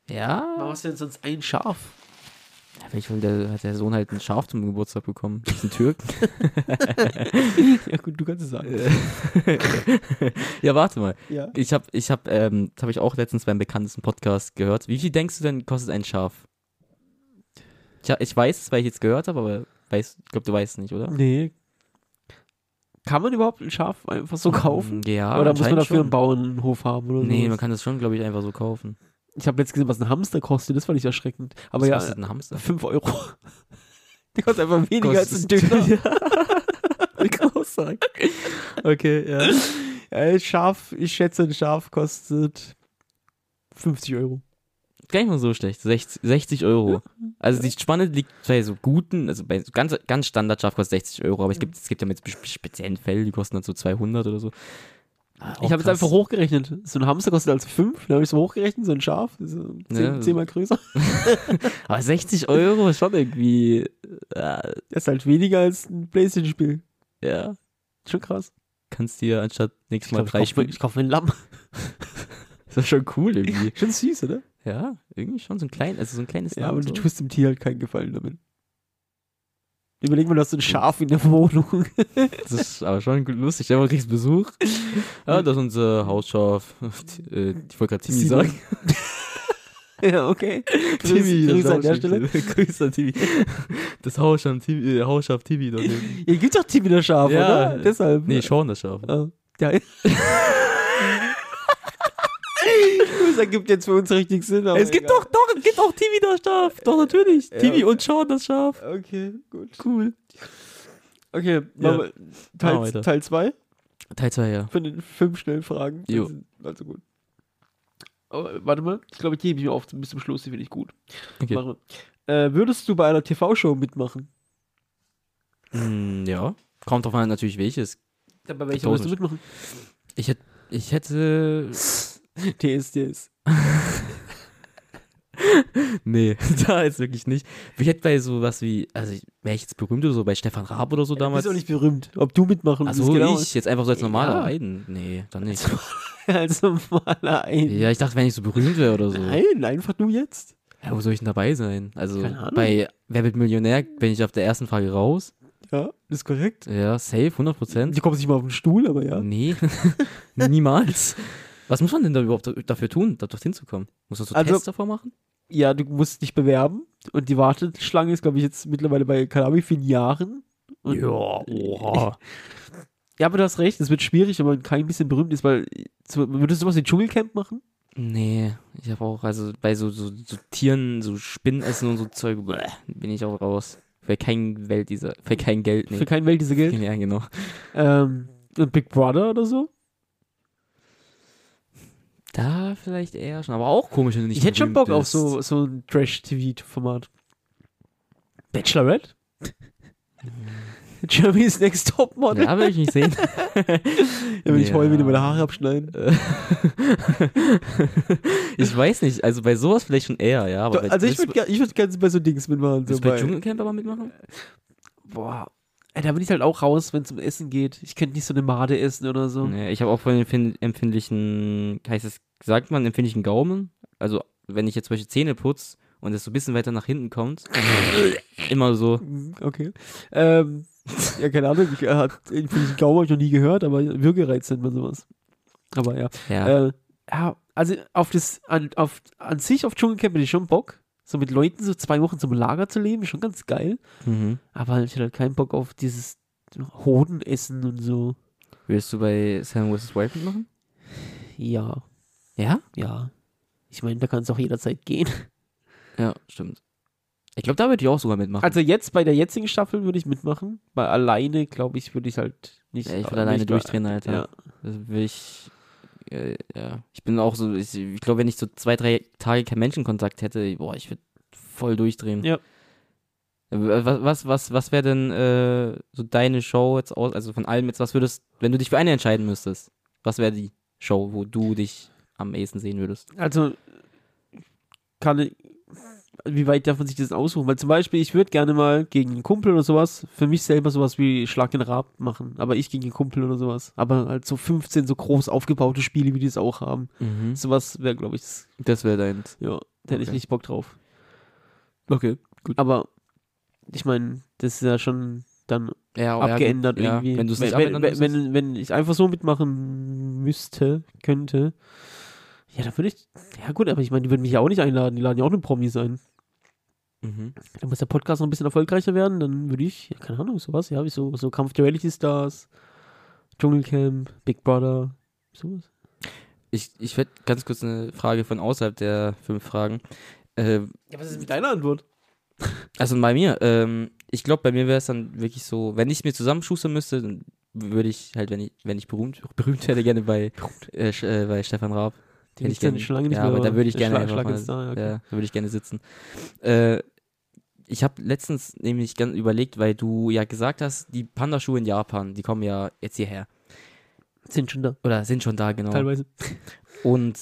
Ja. Warum hast du denn sonst ein Schaf? Vielleicht hat der Sohn halt ein Schaf zum Geburtstag bekommen. Das ist ein Türken. (laughs) ja gut, du kannst es sagen. (laughs) ja, warte mal. Ja. Ich habe, ich habe, ähm, das habe ich auch letztens beim bekanntesten Podcast gehört. Wie viel denkst du denn kostet ein Schaf? Ich, ich weiß es, weil ich jetzt gehört habe, aber weiß, ich glaube, du weißt es nicht, oder? Nee. Kann man überhaupt ein Schaf einfach so kaufen? Mm, Ja, oder muss man dafür einen schon. Bauernhof haben oder Nee, so? man kann das schon, glaube ich, einfach so kaufen. Ich habe letztens gesehen, was ein Hamster kostet. Das fand ich erschreckend. Aber Was ja, kostet ein Hamster? 5 Euro. (laughs) Der kostet einfach weniger als ein Kostet- Döner. (laughs) Wie groß sagen. Okay, ja. Ja, Schaf, ich schätze, ein Schaf kostet 50 Euro. Gar nicht mal so schlecht. 60, 60 Euro. Also die Spanne liegt bei so guten, also bei ganz, ganz Standardschaf kostet 60 Euro, aber es gibt, es gibt ja mit spe- speziellen Fällen, die kosten dann so 200 oder so. Ich habe jetzt einfach hochgerechnet. So ein Hamster kostet also 5, dann habe ich so hochgerechnet, so ein Schaf, so 10, Ja. zehnmal größer. (laughs) Aber 60 Euro ist schon irgendwie, äh, Das ist halt weniger als ein Playstation-Spiel. ja, Schon krass. kannst dir anstatt nächstes Mal drei ich kaufe mir ein Lamm. Das (laughs) ist schon cool irgendwie. (laughs) Schon süß, oder? ja, irgendwie schon so ein klein, also so ein kleines Ja, Lamm aber du so. tust dem Tier halt keinen Gefallen damit. Überleg mal, du hast so ein Schaf in der Wohnung. (laughs) Das ist aber schon lustig. Mal, du kriegst Besuch. Ja, das ist unser Hausschaf. Die, äh, ich wollte gerade Timmy sagen. (laughs) ja, okay. Timmy, Grüße an der. Stelle. (laughs) Grüße an Timmy. Das Hausschaf Timmy, äh, Hausschaf Timmy dort. Hier gibt's doch Timmy das Schaf, Ja. oder? Deshalb. Nee, Sean das Schaf. Ah, ja. Das ergibt jetzt für uns richtig Sinn. Es gibt egal. doch, doch, es gibt auch Timmy das Schaf. Doch, natürlich. Ja. Timmy und Sean das Schaf. Okay, gut. Cool. Okay, Ja. Teil weiter. Teil 2 Teil 2, ja. von den fünf schnellen Fragen. Jo. Also gut. Oh, warte mal, ich glaube, hebe ich mir auf bis zum Schluss, die finde ich gut. Okay. Äh, würdest du bei einer TV-Show mitmachen? Hm, ja. Kommt drauf an, natürlich welches. Ja, bei welcher würdest du mitmachen? Ich hätte, ich hätte, (laughs) TSDS. (laughs) nee, (laughs) da jetzt wirklich nicht. Ich hätte bei sowas wie, also wäre ich jetzt berühmt oder so, bei Stefan Raab oder so Du damals. bist auch nicht berühmt. Ob du mitmachen Also willst, genau. ich, jetzt einfach so als normaler Ja. Aiden. Nee, dann nicht. als normaler ein. Ja, ich dachte, wenn ich so berühmt wäre oder so. Nein, einfach nur jetzt. Ja, wo soll ich denn dabei sein? Also bei Wer wird Millionär bin ich auf der ersten Frage raus. Ja, ist korrekt. Ja, safe, 100 Prozent. Die kommen nicht mal auf den Stuhl, aber ja. Nee, niemals. Was muss man denn da überhaupt dafür tun, da dorthin zu kommen? Muss man so Also- Tests davor machen? Ja, du musst dich bewerben und die Warteschlange ist, glaube ich, jetzt mittlerweile bei, wie vielen Jahren. Und oha. (laughs) Ja, aber du hast recht, es wird schwierig, wenn man kein bisschen berühmt ist, weil würdest du was wie Dschungelcamp machen? Nee, ich habe auch, also bei so, so, so Tieren, so Spinnen essen und so Zeug, bäh, bin ich auch raus. Für kein Welt dieser, für kein Geld, nee. Für kein Welt diese Geld. (laughs) Ja, genau. Ähm, und Big Brother oder so? Da vielleicht eher schon, aber auch komisch, wenn du nicht Ich hätte schon Bock auf bist. so, so ein Trash-TV-Format. Bachelorette? (laughs) Germany's Next Topmodel? Ja, will ich nicht sehen. (laughs) Ja, wenn ich Ja. heulen, wenn die meine Haare abschneiden. (laughs) ich weiß nicht, also bei sowas vielleicht schon eher, ja. Doch, also ich würde ich würd gerne bei so Dings mitmachen. So bei bei, Dschungelcamp aber mitmachen? boah, da bin ich halt auch raus, wenn es um Essen geht. Ich könnte nicht so eine Made essen oder so. Nee, ich habe auch voll den empfind- empfindlichen, heißt es, sagt man, empfindlichen Gaumen. Also, wenn ich jetzt zum Beispiel Zähne putze und es so ein bisschen weiter nach hinten kommt, (laughs) immer so. Mhm, Okay. Ähm, ja, keine Ahnung, ich, äh, den Gaumen habe ich noch nie gehört, aber Würgereiz nennt man sowas. Aber ja. Ja, Äh, ja, also auf das, an, auf, an sich auf Dschungelcamp hätte ich schon Bock. So mit Leuten so zwei Wochen zum Lager zu leben, ist schon ganz geil. mhm. Aber ich hätte halt keinen Bock auf dieses Hodenessen und so. Willst du bei Sam vs. Wild mitmachen? Ja, Ja? ja. Ich meine, da kann es auch jederzeit gehen. (laughs) Ja, stimmt. Ich glaube, da würde ich auch sogar mitmachen. Also jetzt bei der jetzigen Staffel würde ich mitmachen. Bei alleine, glaube ich, würde ich halt nicht. ja, ich äh, alleine durchdrehen, Alter. Ja. Das will ich. Äh, ja. Ich bin auch so, ich, ich glaube, wenn ich so zwei, drei Tage keinen Menschenkontakt hätte, boah, ich würde voll durchdrehen. Ja. Äh, Was, was, was, was wäre denn äh, so deine Show jetzt aus, also von allem jetzt, was würdest, wenn du dich für eine entscheiden müsstest, was wäre die Show, wo du dich am ehesten sehen würdest? Also kann ich, wie weit darf man sich das aussuchen? Weil zum Beispiel, ich würde gerne mal gegen einen Kumpel oder sowas, für mich selber sowas wie Schlag den Rab machen, aber ich gegen einen Kumpel oder sowas. Aber halt so 15 so groß aufgebaute Spiele, wie die es auch haben. Sowas wäre, glaube ich, das, Das wäre dein. ja, da hätte ich Okay. nicht Bock drauf. Okay, gut. Aber ich meine, das ist ja schon dann Ja, abgeändert ja, irgendwie. Nicht wenn, wenn, wenn, wenn ich einfach so mitmachen müsste, könnte, ja, dann würde ich, ja gut, aber ich meine, die würden mich ja auch nicht einladen, die laden ja auch nur Promis ein. Mhm. Dann muss der Podcast noch ein bisschen erfolgreicher werden, dann würde ich, ja, keine Ahnung, sowas, ja, wie so, so Kampf der Reality Stars, Dschungelcamp, Big Brother, sowas. Ich, ich hätte ganz kurz eine Frage von außerhalb der fünf Fragen. Äh, Ja, was ist mit deiner Antwort? (laughs) Also bei mir, ähm, ich glaube, bei mir wäre es dann wirklich so, wenn ich mir zusammenschustern müsste, dann würde ich halt, wenn ich, wenn ich berühmt, berühmt werde, gerne bei, äh, äh, bei Stefan Raab. Den Hätte ich dann schon lange nicht ja, mehr. aber da würde ich gerne Schlag- mal, okay. ja, da würde ich gerne sitzen. Äh, ich habe letztens nämlich ganz überlegt, weil du ja gesagt hast, die Pandaschuhe in Japan, die kommen ja jetzt hierher. Sind schon da, Oder sind schon da, genau. teilweise. Und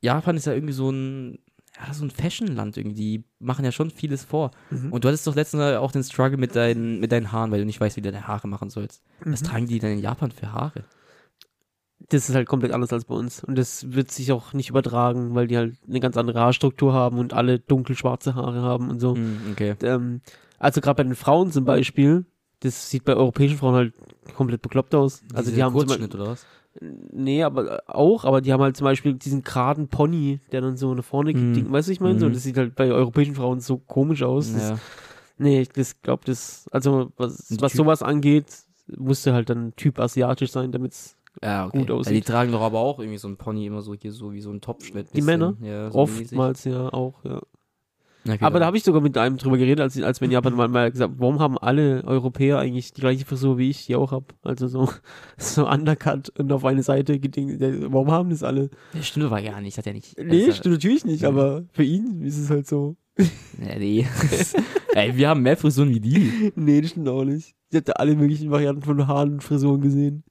Japan ist ja irgendwie so ein, ja, so ein Fashionland irgendwie. Die machen ja schon vieles vor. Mhm. Und du hattest doch letztens auch den Struggle mit deinen, mit deinen Haaren, weil du nicht weißt, wie du deine Haare machen sollst. Was Mhm. tragen die denn in Japan für Haare? Das ist halt komplett anders als bei uns. Und das wird sich auch nicht übertragen, weil die halt eine ganz andere Haarstruktur haben und alle dunkelschwarze Haare haben und so. Hm, okay. Ähm, also gerade bei den Frauen zum Beispiel, das sieht bei europäischen Frauen halt komplett bekloppt aus. Also die haben zum Kurzschnitt Beispiel, oder was? nee, aber auch, aber die haben halt zum Beispiel diesen geraden Pony, der dann so nach vorne Mhm. geht. Weißt du, ich meine? So, Mhm. das sieht halt bei europäischen Frauen so komisch aus. Das, Ja. Nee, ich das glaube das, also was, was sowas angeht, musste halt dann Typ asiatisch sein, damit es ja, okay. gut Ja, die aussieht. tragen doch aber auch irgendwie so ein Pony immer so hier so wie so ein Topfschnitt. Die. Männer? Ja, so mäßig. oftmals ja auch, ja. Okay, Aber da dann- habe ich sogar mit einem drüber geredet, als, als wir in Japan waren, mal gesagt, warum haben alle Europäer eigentlich die gleiche Frisur wie ich, die auch habe? Also so, (laughs) so undercut und auf eine Seite gedingt. Warum haben das alle? Ja, stimmt aber gar nicht. Hat ja nicht. Nee, also, stimmt natürlich nicht, Ja. aber für ihn ist es halt so. (laughs) Ja, nee. (laughs) Ey, wir haben mehr Frisuren wie die. Nee, das stimmt auch nicht. Ich hatte alle möglichen Varianten von Haaren und Frisuren gesehen.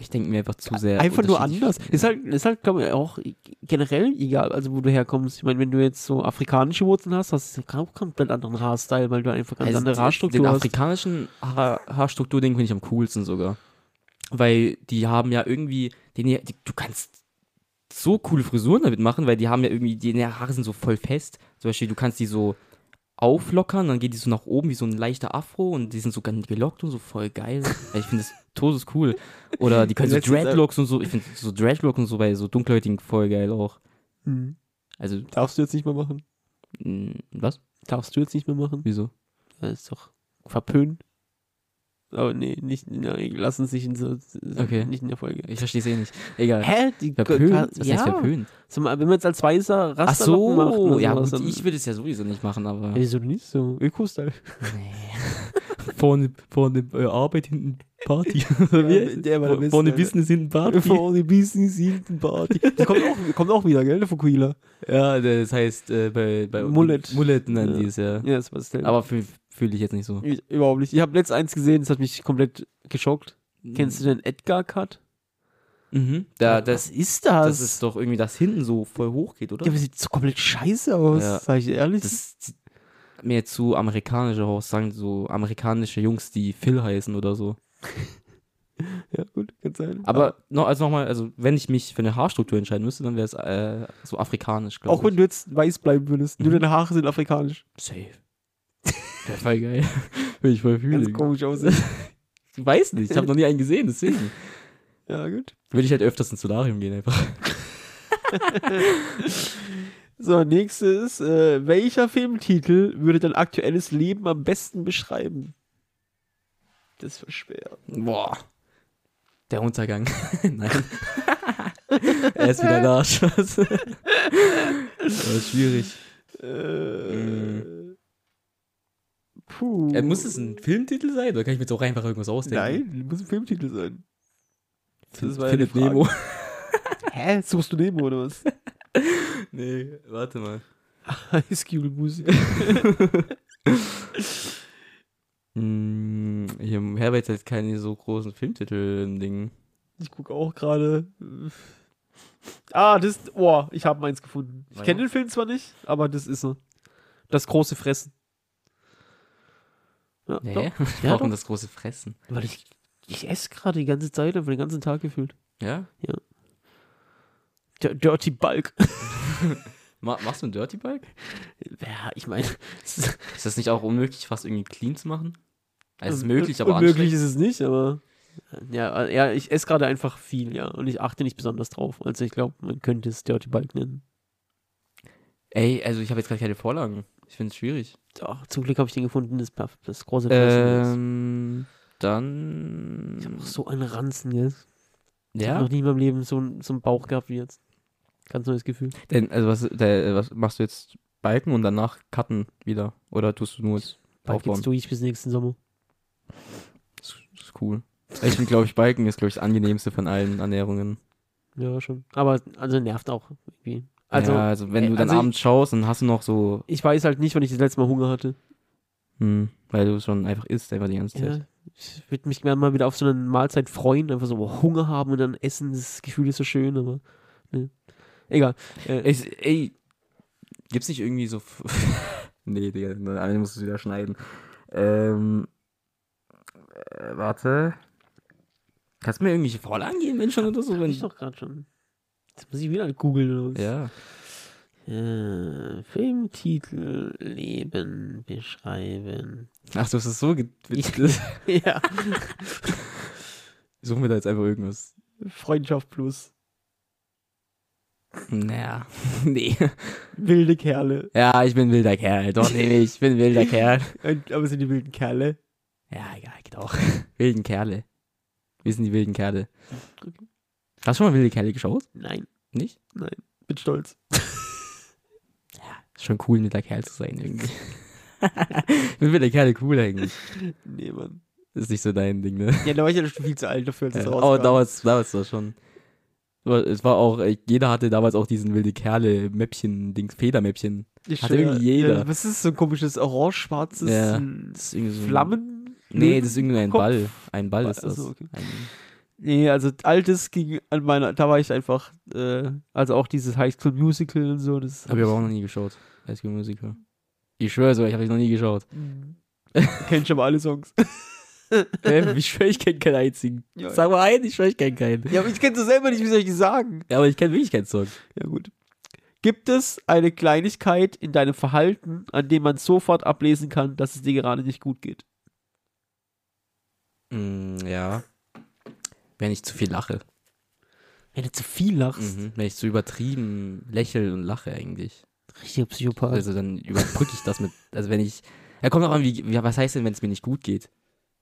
Ich denke mir einfach zu sehr. Einfach nur anders. Ist halt, ist halt, glaube ich, auch generell egal, also wo du herkommst. Ich meine, wenn du jetzt so afrikanische Wurzeln hast, hast du auch komplett anderen Haarstyle, weil du einfach ganz Also andere Haarstruktur Den hast. afrikanischen Haar Haarstruktur, den finde ich am coolsten sogar. Weil die haben ja irgendwie, den, die, du kannst so coole Frisuren damit machen, weil die haben ja irgendwie, die Haare sind so voll fest. Zum Beispiel, du kannst die so auflockern, dann geht die so nach oben wie so ein leichter Afro und die sind so ganz gelockt und so voll geil. Ich finde das (laughs) todes cool. Oder die können so äh, Dreadlocks und so, ich finde so Dreadlocks und so bei so dunkelhäutigen voll geil auch. Hm. Also, Darfst du jetzt nicht mehr machen? was? Darfst du jetzt nicht mehr machen? Wieso? Das ist doch verpönt. Aber nee, nicht, nein, lass uns nicht in so, Okay. nicht in der Folge. Ich verstehe es eh nicht. Egal. Hä? Die Verpönt? Was ja. heißt verpönt? So, mal, wenn wir jetzt als Weißer Ach Rasterlocken machen so, oder ja sowas, gut, dann- ich würde es ja sowieso nicht machen, aber Ja, Wieso nicht so? Öko-Style. (laughs) vorne, vorne äh, Arbeit, hinten Party. Ja, (laughs) der war der Beste, vorne. Business, hinten Party. (laughs) Vorne Business, hinten Party. Das kommt auch, kommt auch wieder, gell, der Fukuhila. Ja, das heißt äh, bei, bei Mullet. Mullet nennen Ja. die es ja. Ja, das war das Style. Fühle fühl ich jetzt nicht so. ich, überhaupt nicht. Ich habe letzt eins gesehen, das hat mich komplett geschockt. Kennst du den Edgar-Cut? Mhm. Da, das, Was ist das? das ist doch irgendwie, dass hinten so voll hoch geht, oder? ja, aber sieht so komplett scheiße aus, Ja. sag ich ehrlich. Das sieht mir zu amerikanischer aus, sagen so amerikanische Jungs, die Phil heißen oder so. (laughs) ja, gut, kann sein. Aber noch, also nochmal, also wenn ich mich für eine Haarstruktur entscheiden müsste, dann wäre es äh, so afrikanisch, glaube ich. Auch wenn du jetzt weiß bleiben würdest. Nur Mhm. deine Haare sind afrikanisch. Safe. Wäre voll geil. (laughs) Würde ich voll Ganz fühlen. komisch aussehen. Ich weiß nicht, ich habe noch nie einen gesehen, deswegen. ja, gut. Würde ich halt öfters ins Solarium gehen einfach. (laughs) So, nächstes. Äh, welcher Filmtitel würde dein aktuelles Leben am besten beschreiben? Das war schwer. Boah. Der Untergang. (laughs) Nein. er ist wieder da. Das ist schwierig. Äh, Puh. Äh, muss es ein Filmtitel sein oder kann ich mir jetzt auch einfach irgendwas ausdenken? Nein, muss ein Filmtitel sein. Findet, war ja findet Nemo. (laughs) Hä? Suchst du Nemo oder was? (laughs) nee, warte mal. (laughs) High School Music. Hm, hier Herbert hat keine so großen Filmtitel im Ding. Ich gucke auch gerade. Ah, das. Oh, ich habe meins gefunden. Ich kenne den Film zwar nicht, aber das ist er. Das große Fressen. Ja, Nee, doch. (laughs) Ja, warum doch. das große Fressen? Weil ich, ich esse gerade die ganze Zeit, einfach den ganzen Tag gefühlt. Ja? Der Dirty Bulk. (laughs) Ma machst du einen Dirty Bike? Ja, ich meine, Ist das nicht auch unmöglich, fast irgendwie clean zu machen? Also es ist möglich, aber Unmöglich ist es nicht, aber. Ja, ja ich esse gerade einfach viel, ja. Und ich achte nicht besonders drauf. Also ich glaube, man könnte es Dirty Bulk nennen. Ey, also ich habe jetzt gerade keine Vorlagen. Ich finde es schwierig. Doch, zum Glück habe ich den gefunden, das, das große. Ähm, dann. ich habe noch so einen Ranzen jetzt. Ich habe ja. noch nie in meinem Leben so, so einen Bauch gehabt wie jetzt. Ganz neues Gefühl. Denn, also was, der, was machst du jetzt? Balken und danach cutten wieder? Oder tust du nur jetzt Bald aufbauen? geht's durch bis nächsten Sommer. Das, das ist cool. Ich finde, glaube ich, Balken ist, glaube ich, das angenehmste von allen Ernährungen. Ja, schon. Aber also nervt auch irgendwie. Also, ja, also wenn äh, du dann also ich- abends schaust, dann hast du noch so, ich weiß halt nicht, wann ich das letzte Mal Hunger hatte. hm, weil du schon einfach isst, einfach die ganze Ja, Zeit. ich würde mich gerne mal wieder auf so eine Mahlzeit freuen, einfach so Hunger haben und dann essen. Das Gefühl ist so schön, aber ne. egal. Äh, Ey, ey, gibt's nicht irgendwie so. (laughs) nee, Digga, Ende musst du es wieder schneiden. Ähm. Äh, warte. Kannst du mir irgendwelche Vorlagen geben, wenn schon oder so? Wenn, ich doch gerade schon. Jetzt muss ich wieder googeln ja. Äh, Filmtitel Leben beschreiben. Ach, du hast es so. ge- (laughs) ja. Suchen wir da jetzt einfach irgendwas. Freundschaft plus. Naja. (laughs) nee. Wilde Kerle. Ja, ich bin wilder Kerl. Doch, nee, ich bin wilder Kerl. Und, aber sind die wilden Kerle. Ja, egal, geht auch. Wilden Kerle. Wir sind die wilden Kerle. Hast du schon mal wilde Kerle geschaut? Nein, Nicht? bin stolz. (laughs) Ist schon cool, ein wilder Kerl zu sein, irgendwie. ich bin wilder Kerle cool eigentlich. Nee, Mann. Ist nicht so dein Ding, ne? Ja, da war ich ja schon viel zu alt dafür, als es Ja, rauskam. aber damals, damals war schon. Es war auch, jeder hatte damals auch diesen wilde Kerle Mäppchen, Dings, Federmäppchen. Ich hatte schwör, irgendwie jeder. Ja, was ist so ein komisches orange-schwarzes Ja, Das Flammen? Nee, das ist irgendwie ein Kopf? Ball. Ein Ball ist das. Achso, okay. Ein, Nee, also altes ging an meiner, da war ich einfach, äh, also auch dieses High School Musical und so, das hab ich aber auch noch nie geschaut. High School Musical. Ich schwöre so, ich habe ich noch nie geschaut. (laughs) Kennt schon mal alle Songs. (laughs) ähm, ich schwöre, ich kenne keinen einzigen. Ja. Sag mal einen, ich schwöre, ich kenne keinen. Ja, aber ich kenne es selber nicht, wie soll ich das sagen? Ja, aber ich kenne wirklich keinen Song. Ja, gut. Gibt es eine Kleinigkeit in deinem Verhalten, an dem man sofort ablesen kann, dass es dir gerade nicht gut geht? Mm, ja. Wenn ich zu viel lache. Wenn du zu viel lachst. Mhm. Wenn ich zu übertrieben lächle und lache eigentlich. Richtiger Psychopath. Also dann überbrücke ich das mit. Also wenn ich. Ja, kommt auch an, wie, wie, was heißt denn, wenn es mir nicht gut geht?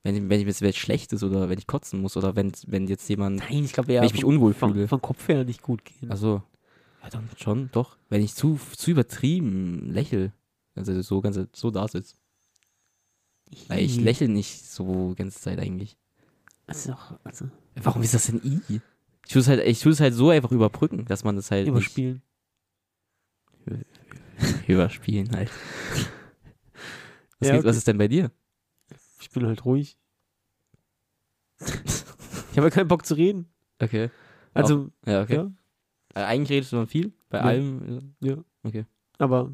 Wenn, wenn, ich- wenn es schlecht ist oder wenn ich kotzen muss oder wenn, wenn jetzt jemand. Nein, ich glaube, ja, wenn ich mich vom- unwohl fühle. vom Kopf her nicht gut gehen. Also, ja, dann schon, doch. Wenn ich zu, zu übertrieben lächle. Also so ganz so da. Weil ich lächle nicht so ganze Zeit eigentlich. Das ist doch, also, Warum ist das denn I? Ich tue es halt, ich tue es halt so einfach überbrücken, dass man das halt überspielen. nicht (laughs) überspielen halt. Was, Ja, geht, was okay. ist denn bei dir? Ich bin halt ruhig. (laughs) ich habe ja keinen Bock zu reden. Okay. Also, Ja, okay. ja, Äh, eigentlich redest du dann viel. Bei Ja. allem. ja. Okay. Aber,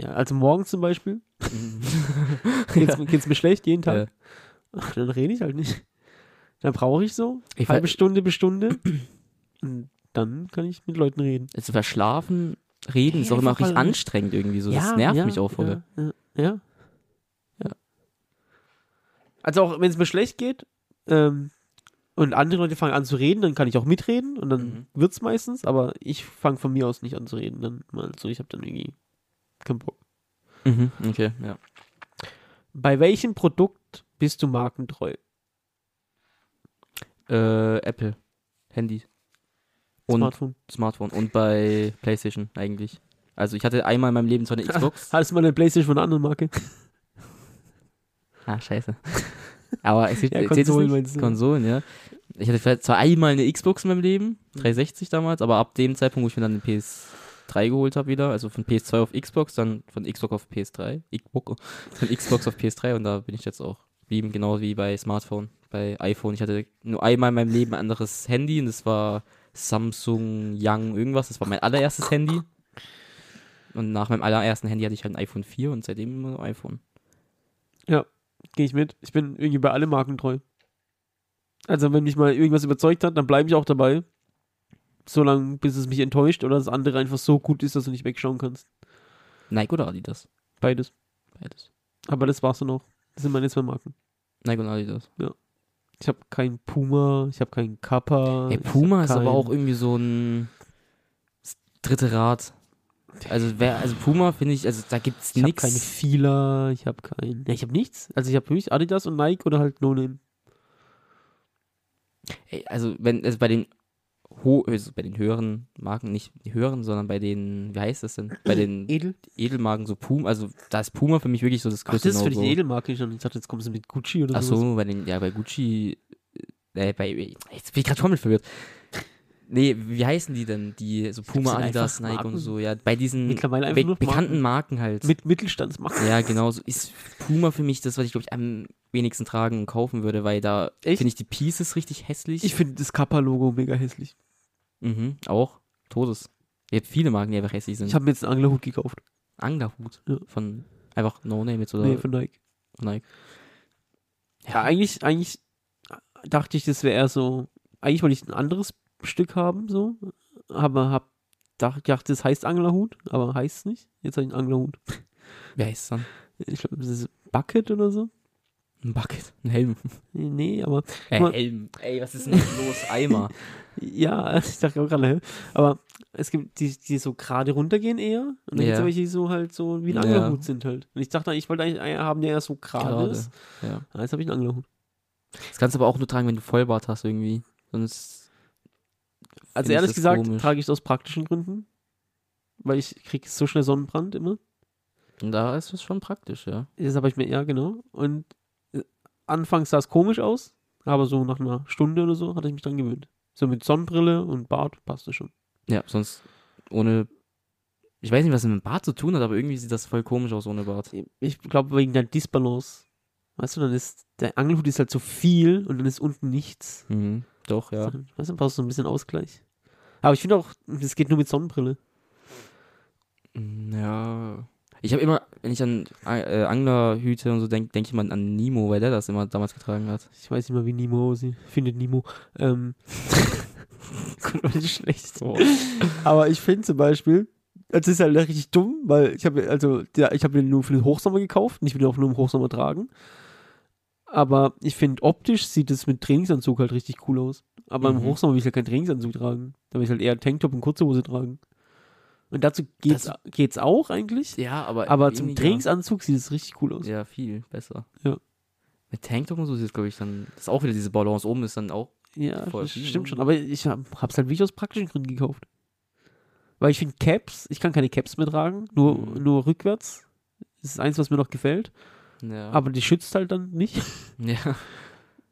ja, also morgens zum Beispiel, (laughs) geht's, geht's mir schlecht, jeden Tag. Ach, dann rede ich halt nicht. Dann brauche ich so, Ich halbe Stunde bis Stunde. Und dann kann ich mit Leuten reden. Also verschlafen, reden ist Ja, auch immer richtig anstrengend irgendwie so. das nervt mich auch voll. Ja, ja, ja. ja. Also auch wenn es mir schlecht geht ähm, und andere Leute fangen an zu reden, dann kann ich auch mitreden und dann Mhm. wird's meistens, aber ich fange von mir aus nicht an zu reden. Dann mal so, ich habe dann irgendwie keinen Bock. Mhm, okay, ja. Bei welchem Produkt bist du markentreu? Äh, Apple. Handy. Und Smartphone. Smartphone und bei PlayStation eigentlich. Also ich hatte einmal in meinem Leben zwar eine Xbox. (laughs) Hattest du mal eine Playstation von einer anderen Marke? ah, scheiße. Aber es Ja, Konsolen meinst du? Konsolen, ja. Ich hatte vielleicht zwar einmal eine Xbox in meinem Leben, Mhm. 360 damals, aber ab dem Zeitpunkt, wo ich mir dann eine PS3 geholt habe wieder, also von PS2 auf Xbox, dann von Xbox auf PS3, Xbox, von Xbox auf PS3 und da bin ich jetzt auch geblieben, genau wie bei Smartphone, bei iPhone. Ich hatte nur einmal in meinem Leben ein anderes Handy und das war Samsung Young irgendwas, das war mein allererstes Handy. Und nach meinem allerersten Handy hatte ich halt ein iPhone 4 und seitdem immer nur iPhone. Gehe ich mit. Ich bin irgendwie bei allen Marken treu. Also, wenn mich mal irgendwas überzeugt hat, dann bleibe ich auch dabei. Solange, bis es mich enttäuscht oder das andere einfach so gut ist, dass du nicht wegschauen kannst. Nike oder Adidas? Beides. Beides. Aber das war's dann auch. Das sind meine zwei Marken. Nike und Adidas. Ich habe keinen Puma, ich habe keinen Kappa. Ey, Puma ist aber kein- auch irgendwie so ein das dritte Rad. Also wer, also Puma finde ich, also da gibt's Ich habe keine nichts. Fila, ich habe kein. Ja, ich habe nichts. Also ich habe wirklich Adidas und Nike oder halt No Name. Also wenn also bei den ho also bei den höheren Marken nicht die höheren, sondern bei den wie heißt das denn? Bei den (clears throat) Edel? Edelmarken so Puma, also da ist Puma für mich wirklich so das Ach, größte das ist für dich Edelmarke. Ich dachte, jetzt kommst du mit Gucci oder Ach sowas. so, bei den ja bei Gucci äh, bei jetzt bin ich gerade komplett verwirrt. Nee, wie heißen die denn? Die so Puma, Adidas, Nike und Marken. so, ja, bei diesen be bekannten Marken halt. Mit Mittelstandsmarken. Ja, genau, so ist Puma für mich das, was ich, glaube ich, am wenigsten tragen und kaufen würde, weil da finde ich die Pieces richtig hässlich. Ich finde das Kappa-Logo mega hässlich. Mhm, auch. Todes. Ihr habt viele Marken, die einfach hässlich sind. Ich habe mir jetzt einen Anglerhut gekauft. Anglerhut. Ja. Von einfach No Name jetzt oder Nee, von Nike. Nike. Ja, eigentlich, eigentlich dachte ich, das wäre eher so. Eigentlich wollte ich ein anderes Stück haben, so. Aber hab dach- gedacht, das heißt Anglerhut, aber heißt es nicht. Jetzt habe ich einen Anglerhut. Wer heißt es dann? Ich glaube, das ist Bucket oder so. Ein Bucket. Ein Helm. Nee, aber Äh, Mal- Helm. Ey, was ist denn los? Eimer. (laughs) ja, (laughs) ich dachte auch gerade, aber es gibt die, die so gerade runtergehen eher. Und dann gibt es Ja. welche, die so halt so wie ein Ja. Anglerhut sind halt. Und ich dachte, ich wollte eigentlich einen haben, der eher so gerade ist. Ja. Ah, jetzt habe ich einen Anglerhut. Das kannst du aber auch nur tragen, wenn du Vollbart hast irgendwie. Sonst. Also ehrlich gesagt komisch. trage ich es aus praktischen Gründen. Weil ich kriege so schnell Sonnenbrand immer. Und da ist es schon praktisch, ja. Das habe ich mir eher, genau. Und anfangs sah es komisch aus, aber so nach einer Stunde oder so hatte ich mich dran gewöhnt. So mit Sonnenbrille und Bart passte schon. Ja, sonst ohne. Ich weiß nicht, was es mit dem Bart zu tun hat, aber irgendwie sieht das voll komisch aus ohne Bart. Ich glaube wegen der Disbalance. Weißt du, dann ist der Angelhut ist halt so viel und dann ist unten nichts. Mhm. Doch, ja. Weißt du, dann brauchst du so ein bisschen Ausgleich. Aber ich finde auch, das geht nur mit Sonnenbrille. Mm, Ja. Ich habe immer, wenn ich an äh, Anglerhüte und so denke, denke ich mal an Nemo, weil der das immer damals getragen hat. Ich weiß nicht mal, wie Nemo aussieht. Findet Nemo. Ähm, (laughs) schlecht. Aber ich finde zum Beispiel, das ist halt richtig dumm, weil ich habe also der, ich habe den nur für den Hochsommer gekauft, nicht will den auch nur im Hochsommer tragen. Aber ich finde optisch sieht es mit Trainingsanzug halt richtig cool aus. Aber im Mhm. Hochsommer will ich halt keinen Trainingsanzug tragen. Da will ich halt eher Tanktop und kurze Hose tragen. Und dazu geht's, Das- geht's auch eigentlich. Ja, aber. Aber zum. Trainingsanzug sieht es richtig cool aus. Ja, viel besser. Ja. Mit Tanktop und so sieht es, glaube ich, dann. Das ist auch wieder diese Balance oben, ist dann auch. Ja, stimmt ne? schon. Aber ich hab, hab's halt wirklich aus praktischen Gründen gekauft. Weil ich finde Caps, ich kann keine Caps mehr tragen, nur, Mhm. nur rückwärts. Das ist eins, was mir noch gefällt. Ja. Aber die schützt halt dann nicht. (laughs) ja.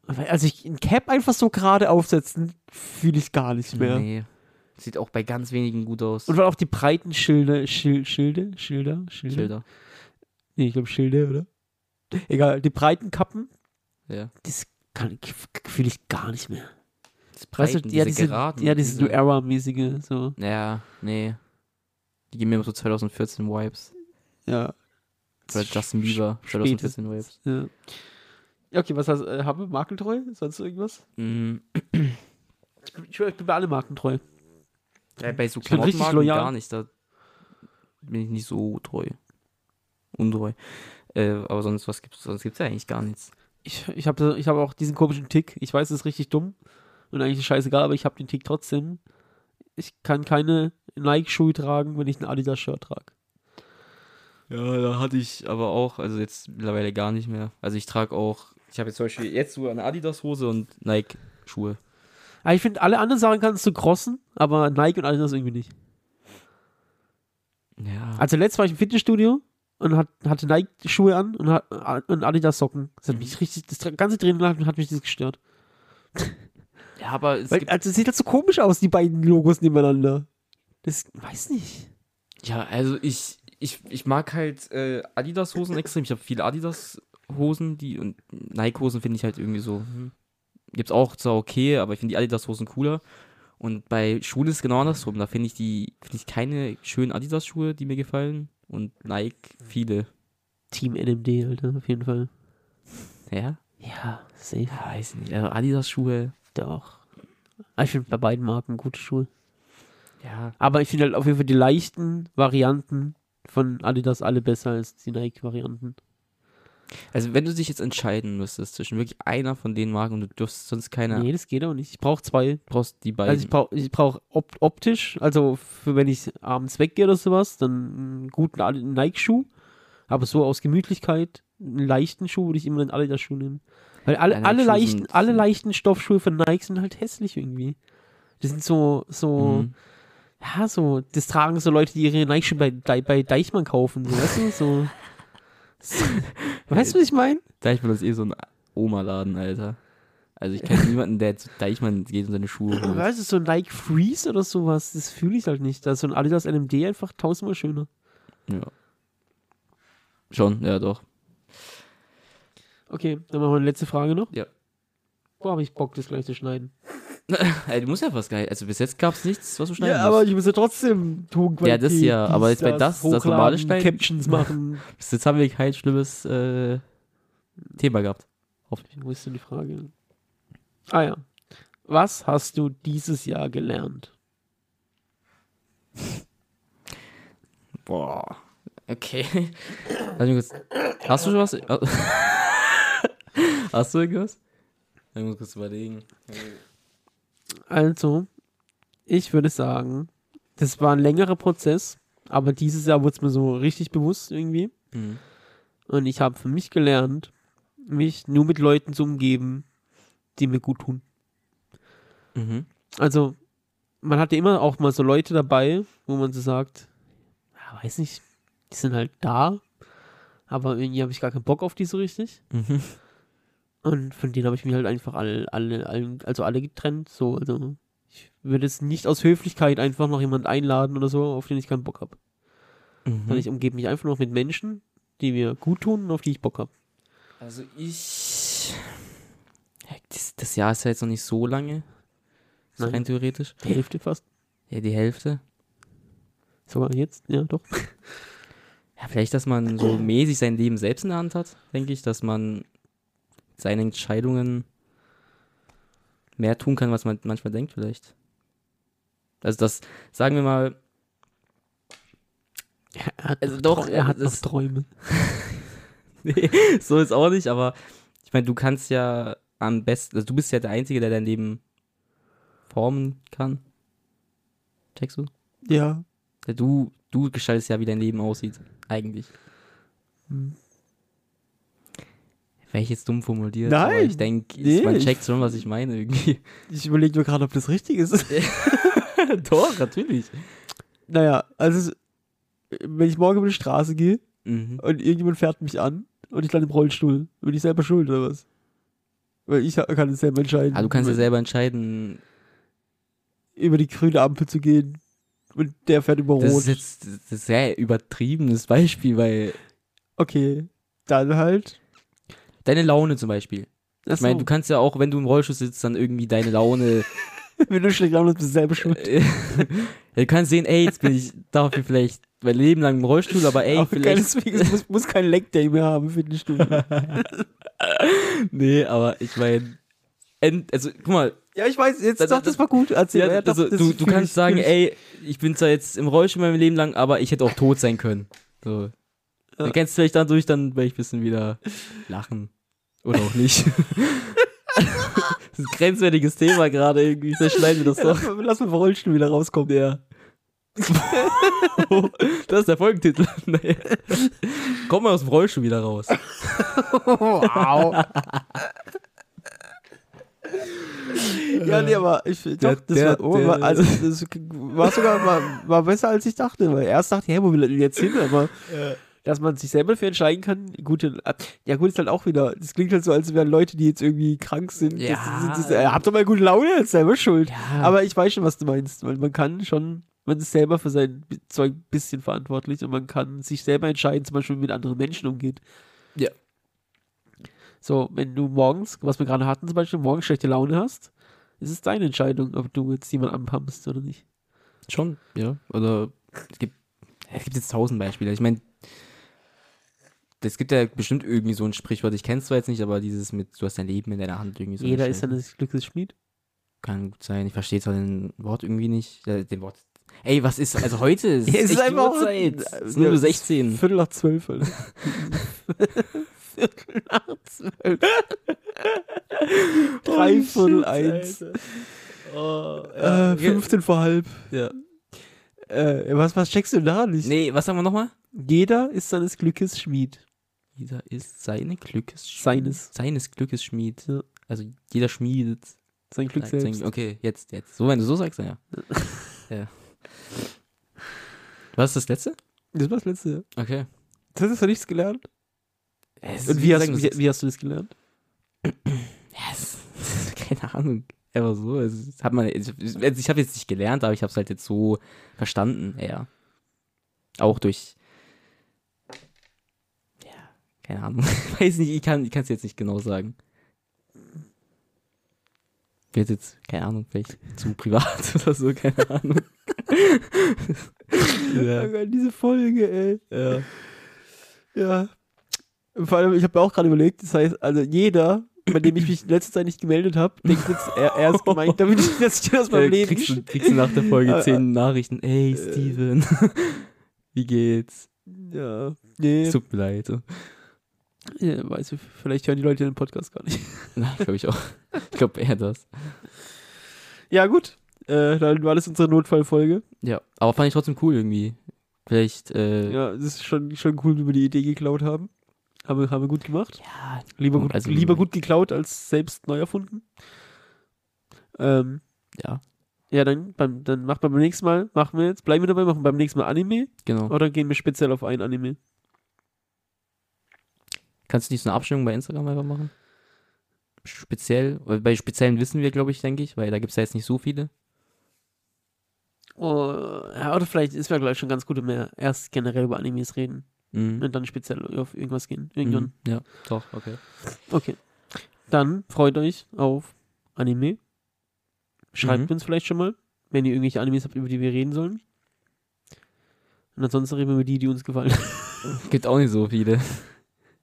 Also ich ein Cap einfach so gerade aufsetzen, fühle ich gar nicht mehr. Nee. Sieht auch bei ganz wenigen gut aus. Und weil auch die breiten Schilde, Schil, Schilde, Schilder, Schilder. Schilder. Nee, ich glaube Schilde, oder? Egal, die breiten Kappen, Ja. das fühle ich gar nicht mehr. Das Weißt du, Breiten, ja, diese diese, geraden. ja, diese New Era-mäßige, so. Ja, nee. Die geben mir immer so 2014 Vibes. Ja. Oder Justin Bieber, Spätes. 2014 Vibes. Ja. Ja, okay, was hast äh, habe Markentreu? Sonst irgendwas? Mhm. Ich bin, ich bin bei allen Markentreu. Ja, bei so Ich bin richtig Klamottenmarken loyal. gar nicht. Da bin ich nicht so treu. Untreu. Äh, aber sonst was gibt's, sonst gibt's ja eigentlich gar nichts. Ich, ich habe ich hab auch diesen komischen Tick. Ich weiß, es ist richtig dumm und eigentlich ist scheißegal, aber ich habe den Tick trotzdem. Ich kann keine Nike-Schuhe tragen, wenn ich ein Adidas-Shirt trage. Ja, da hatte ich aber auch, also jetzt mittlerweile gar nicht mehr. Also ich trage auch, ich habe jetzt zum Beispiel jetzt so eine Adidas-Hose und Nike-Schuhe. Aber ich finde, alle anderen Sachen kannst du crossen, aber Nike und Adidas irgendwie nicht. Ja. Also letztes war ich im Fitnessstudio und hat, hatte Nike-Schuhe an und, hat, und Adidas-Socken. Das hat mich richtig, das ganze Training hat mich das gestört. (laughs) ja, aber es Weil, also sieht halt so komisch aus, die beiden Logos nebeneinander. Das, weiß nicht. ja, also ich, ich, ich mag halt äh, Adidas-Hosen extrem. Ich habe viele Adidas-Hosen, die und Nike-Hosen finde ich halt irgendwie so. Hm. Gibt's auch zwar okay, aber ich finde die Adidas-Hosen cooler. Und bei Schuhen ist es genau andersrum. Da finde ich die, finde ich keine schönen Adidas-Schuhe, die mir gefallen. Und Nike viele. Team NMD, Alter, auf jeden Fall. Ja? Ja, safe. Ja, weiß nicht. Also Adidas-Schuhe. Doch. Aber Ich finde bei beiden Marken gute Schuhe. Ja. Aber ich finde halt auf jeden Fall die leichten Varianten von Adidas alle besser als die Nike-Varianten. Also wenn du dich jetzt entscheiden müsstest zwischen wirklich einer von den Marken und du dürfst sonst keine, Nee, das geht auch nicht. Ich brauche zwei. brauchst die beiden. Also ich brauche ich brauch op optisch, also für wenn ich abends weggehe oder sowas, dann einen guten Nike-Schuh. Aber so aus Gemütlichkeit, einen leichten Schuh würde ich immer einen Adidas-Schuh nehmen. Weil alle, Ja, alle, leichten, sind- alle leichten Stoffschuhe von Nike sind halt hässlich irgendwie. Die sind so, so, Mhm. ja, so, das tragen so Leute, die ihre Nike-Schuhe bei, bei Deichmann kaufen, so, weißt du, so. (laughs) (laughs) Weißt du, was ich meine? Deichmann ist eh so ein Oma-Laden, Alter. Also ich kenne (laughs) niemanden, der zu Deichmann geht und seine Schuhe holt. Weißt du, so ein Nike Freeze oder sowas, das fühle ich halt nicht. Da ist so ein Adidas NMD einfach tausendmal schöner. Ja. Schon, ja doch. Okay, dann machen wir eine letzte Frage noch. Ja. Boah, habe ich Bock, das gleich zu schneiden. (laughs) Ey, du musst ja was geil. Also bis jetzt gab es nichts, was du schneiden Ja, aber musst. ich muss ja trotzdem Tonqualität. Ja, das ja, aber jetzt bei das- das normale Schneiden- Captions (laughs) machen. Bis jetzt haben wir kein schlimmes äh, Thema gehabt. Hoffentlich. Wo ist denn die Frage? Ah ja. Was hast du dieses Jahr gelernt? (laughs) Boah. Okay. Hast du schon was? Hast du irgendwas? Ich muss kurz überlegen. Also, ich würde sagen, das war ein längerer Prozess, aber dieses Jahr wurde es mir so richtig bewusst irgendwie. Mhm. Und ich habe für mich gelernt, mich nur mit Leuten zu umgeben, die mir gut tun. Mhm. Also, man hatte immer auch mal so Leute dabei, wo man so sagt, ja, weiß nicht, die sind halt da, aber irgendwie habe ich gar keinen Bock auf die so richtig. Mhm. Und von denen habe ich mich halt einfach alle, alle, alle, also alle getrennt. So, also ich würde es nicht aus Höflichkeit einfach noch jemand einladen oder so, auf den ich keinen Bock habe. Mhm. Sondern ich umgebe mich einfach noch mit Menschen, die mir gut tun und auf die ich Bock habe. Also ich. Das, das Jahr ist ja jetzt noch nicht so lange. So Nein. rein theoretisch. Die Hälfte fast. Ja, die Hälfte. Sogar jetzt, ja doch. (laughs) Ja, vielleicht, dass man so (clears throat) mäßig sein Leben selbst in der Hand hat, denke ich, dass man seine Entscheidungen mehr tun kann, was man manchmal denkt, vielleicht. Also das, sagen wir mal, Er hat Also noch, doch, er hat noch das- Träume. (laughs) (laughs) nee, so ist auch nicht, aber ich meine, du kannst ja am besten, also du bist ja der Einzige, der dein Leben formen kann. Checkst du? Ja. Ja, Du, du gestaltest ja, wie dein Leben aussieht, eigentlich. Hm. Wäre ich jetzt dumm formuliert, Nein, aber ich denke, nee, man checkt schon, was ich meine irgendwie. (laughs) Ich überlege nur gerade, ob das richtig ist. (laughs) Doch, natürlich. naja, also wenn ich morgen über die Straße gehe Mhm. und irgendjemand fährt mich an und ich lande im Rollstuhl, bin ich selber schuld oder was? Weil ich kann es selber entscheiden. Ah, du kannst ja selber entscheiden, über die grüne Ampel zu gehen und der fährt über das Rot. ist jetzt das ist ein sehr übertriebenes Beispiel, weil okay, dann halt. Deine Laune zum Beispiel. Ich meine, du kannst ja auch, wenn du im Rollstuhl sitzt, dann irgendwie deine Laune (laughs) wenn du schlecht launest, bist du selber schuld. (laughs) ja, du kannst sehen, ey, jetzt bin ich dafür vielleicht mein Leben lang im Rollstuhl, aber ey, Aber vielleicht. es muss, muss kein Leg Day mehr haben für die Stunde. (laughs) Nee, aber ich meine, also guck mal, ja, ich weiß, jetzt doch, das war gut. Erzähl, ja, ja, doch, also, das du, du fühl kannst ich, sagen, fühl ich. ey, ich bin zwar jetzt im Rollstuhl mein Leben lang, aber ich hätte auch tot sein können. So. Ja. Du kennst vielleicht dadurch, dann werde ich ein bisschen wieder lachen. Oder auch nicht. (laughs) das ist ein grenzwertiges Thema gerade irgendwie. Vielleicht schneiden wir das Ja, doch. lass, mal, lass mal vom Rollstuhl wieder rauskommen. Ja. (laughs) das ist der Folgentitel. (laughs) Nee. Komm mal aus dem Rollstuhl wieder raus. wow. ja, Ja, nee, aber ich doch, Der- das der- war, oh, der- also, das war sogar war, war besser als ich dachte, weil erst dachte ich, hä, wo will er denn jetzt hin? Aber dass man sich selber dafür entscheiden kann, gut, ja gut, ist halt auch wieder, das klingt halt so, als wären Leute, die jetzt irgendwie krank sind. Ja. Das, das, das, äh, habt doch mal gute Laune, ist selber schuld. Ja. Aber ich weiß schon, was du meinst, weil man kann schon, man ist selber für sein Zeug ein bisschen verantwortlich und man kann sich selber entscheiden, zum Beispiel, wie man mit anderen Menschen umgeht. Ja. So, wenn du morgens, was wir gerade hatten, zum Beispiel, morgens schlechte Laune hast, ist es deine Entscheidung, ob du jetzt jemand anpumpst oder nicht. Schon, ja. Oder es gibt, es gibt jetzt tausend Beispiele. Ich meine, es gibt ja bestimmt irgendwie so ein Sprichwort, ich kenne es zwar jetzt nicht, aber dieses mit, du hast dein Leben in deiner Hand irgendwie so. Jeder ist seines Glückes Schmied. Kann gut sein. Ich verstehe zwar den Wort irgendwie nicht. Äh, den Wort. Ey, was ist, also heute ist, (laughs) Ja, es ist einfach- Uhrzeit. Es Ja, ist nur es ist 16. Viertel nach zwölf, Alter. (laughs) Viertel nach zwölf. (laughs) Drei Viertel eins. Oh, Äh, 15 vor halb. Ja. Äh, was, was checkst du da nicht? Nee, was sagen wir nochmal? Jeder ist seines Glückes Schmied. Jeder ist seine Glückes Seines. Seines Glückes Schmied. Ja. Also jeder schmiedet Sein Glück sein- selbst. Okay, jetzt, jetzt. So, wenn du so sagst, ja. (laughs) ja. Was ist das letzte? Das war das letzte. Okay. Das hast du nichts gelernt? Es Und wie hast, sagen, wie, wie hast du das gelernt? Yes. (laughs) Keine Ahnung. Einfach so. Es hat man, ich ich habe jetzt nicht gelernt, aber ich habe es halt jetzt so verstanden, eher. Auch durch. Keine Ahnung. Ich (laughs) weiß nicht, ich kann es jetzt nicht genau sagen. Wird jetzt, keine Ahnung, vielleicht zu privat (laughs) oder so, keine Ahnung. (laughs) ja. Oh Gott, diese Folge, ey. ja. Ja. Vor allem, ich habe mir auch gerade überlegt, das heißt, also jeder, bei dem ich mich in letzter Zeit nicht gemeldet habe, denkt jetzt, er, er ist gemeint, damit ich, dass ich das mal Äh, Leben kriegst, du, kriegst du nach der Folge Äh, zehn Nachrichten. Ey, äh, Steven. Wie geht's? Ja, nee, Tut mir leid. Ja, weiß ich, vielleicht hören die Leute den Podcast gar nicht. (laughs) Na, glaube ich auch. Ich glaube eher das. Ja, gut. Äh, dann war das unsere Notfallfolge. Ja, aber fand ich trotzdem cool irgendwie. Vielleicht, äh, ja, Ja, es ist schon, schon cool, wie wir die Idee geklaut haben. Haben wir, haben wir gut gemacht. Lieber gut, Also- lieber gut geklaut als selbst neu erfunden. Ähm, ja, ja, dann, beim, dann machen wir beim nächsten Mal, machen wir jetzt, bleiben wir dabei, machen beim nächsten Mal Anime genau. oder gehen wir speziell auf ein Anime? Kannst du nicht so eine Abstimmung bei Instagram einfach machen? Speziell, bei speziellen wissen wir, glaube ich, denke ich, weil da gibt es ja jetzt nicht so viele. Oh, ja, oder vielleicht ist mir gleich schon ganz gut, wenn wir erst generell über Animes reden Mhm. und dann speziell auf irgendwas gehen. Irgendwann. Mhm. Ja, doch, okay. Okay. Dann freut euch auf Anime. Schreibt Mhm. uns vielleicht schon mal, wenn ihr irgendwelche Animes habt, über die wir reden sollen. Und ansonsten reden wir über die, die uns gefallen. Gibt auch nicht so viele.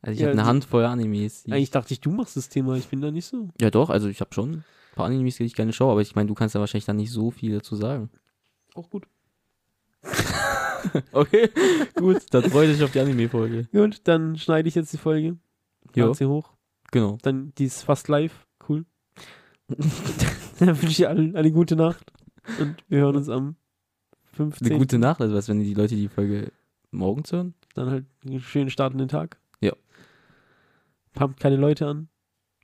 Also ich Ja, habe eine die- Handvoll Animes. Eigentlich dachte ich, du machst das Thema. Ich bin da nicht so. ja doch, also ich habe schon ein paar Animes, die ich gerne schaue, aber ich meine, du kannst ja wahrscheinlich dann nicht so viel dazu sagen. Auch gut. (laughs) Okay, (laughs) gut, dann freue ich mich auf die Anime-Folge. Gut, dann schneide ich jetzt die Folge. Lade sie hoch. genau. Dann die ist fast live. Cool. (laughs) dann wünsche ich allen eine gute Nacht. Und wir hören uns am 15. Eine gute Nacht, also was, wenn die Leute die Folge morgens hören? Dann halt einen schönen Start in den Tag. Pumpt keine Leute an.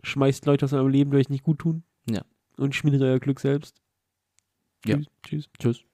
Schmeißt Leute aus eurem Leben, die euch nicht gut tun. Ja. Und schmiedet euer Glück selbst. Ja. Tschüss. Tschüss. Tschüss.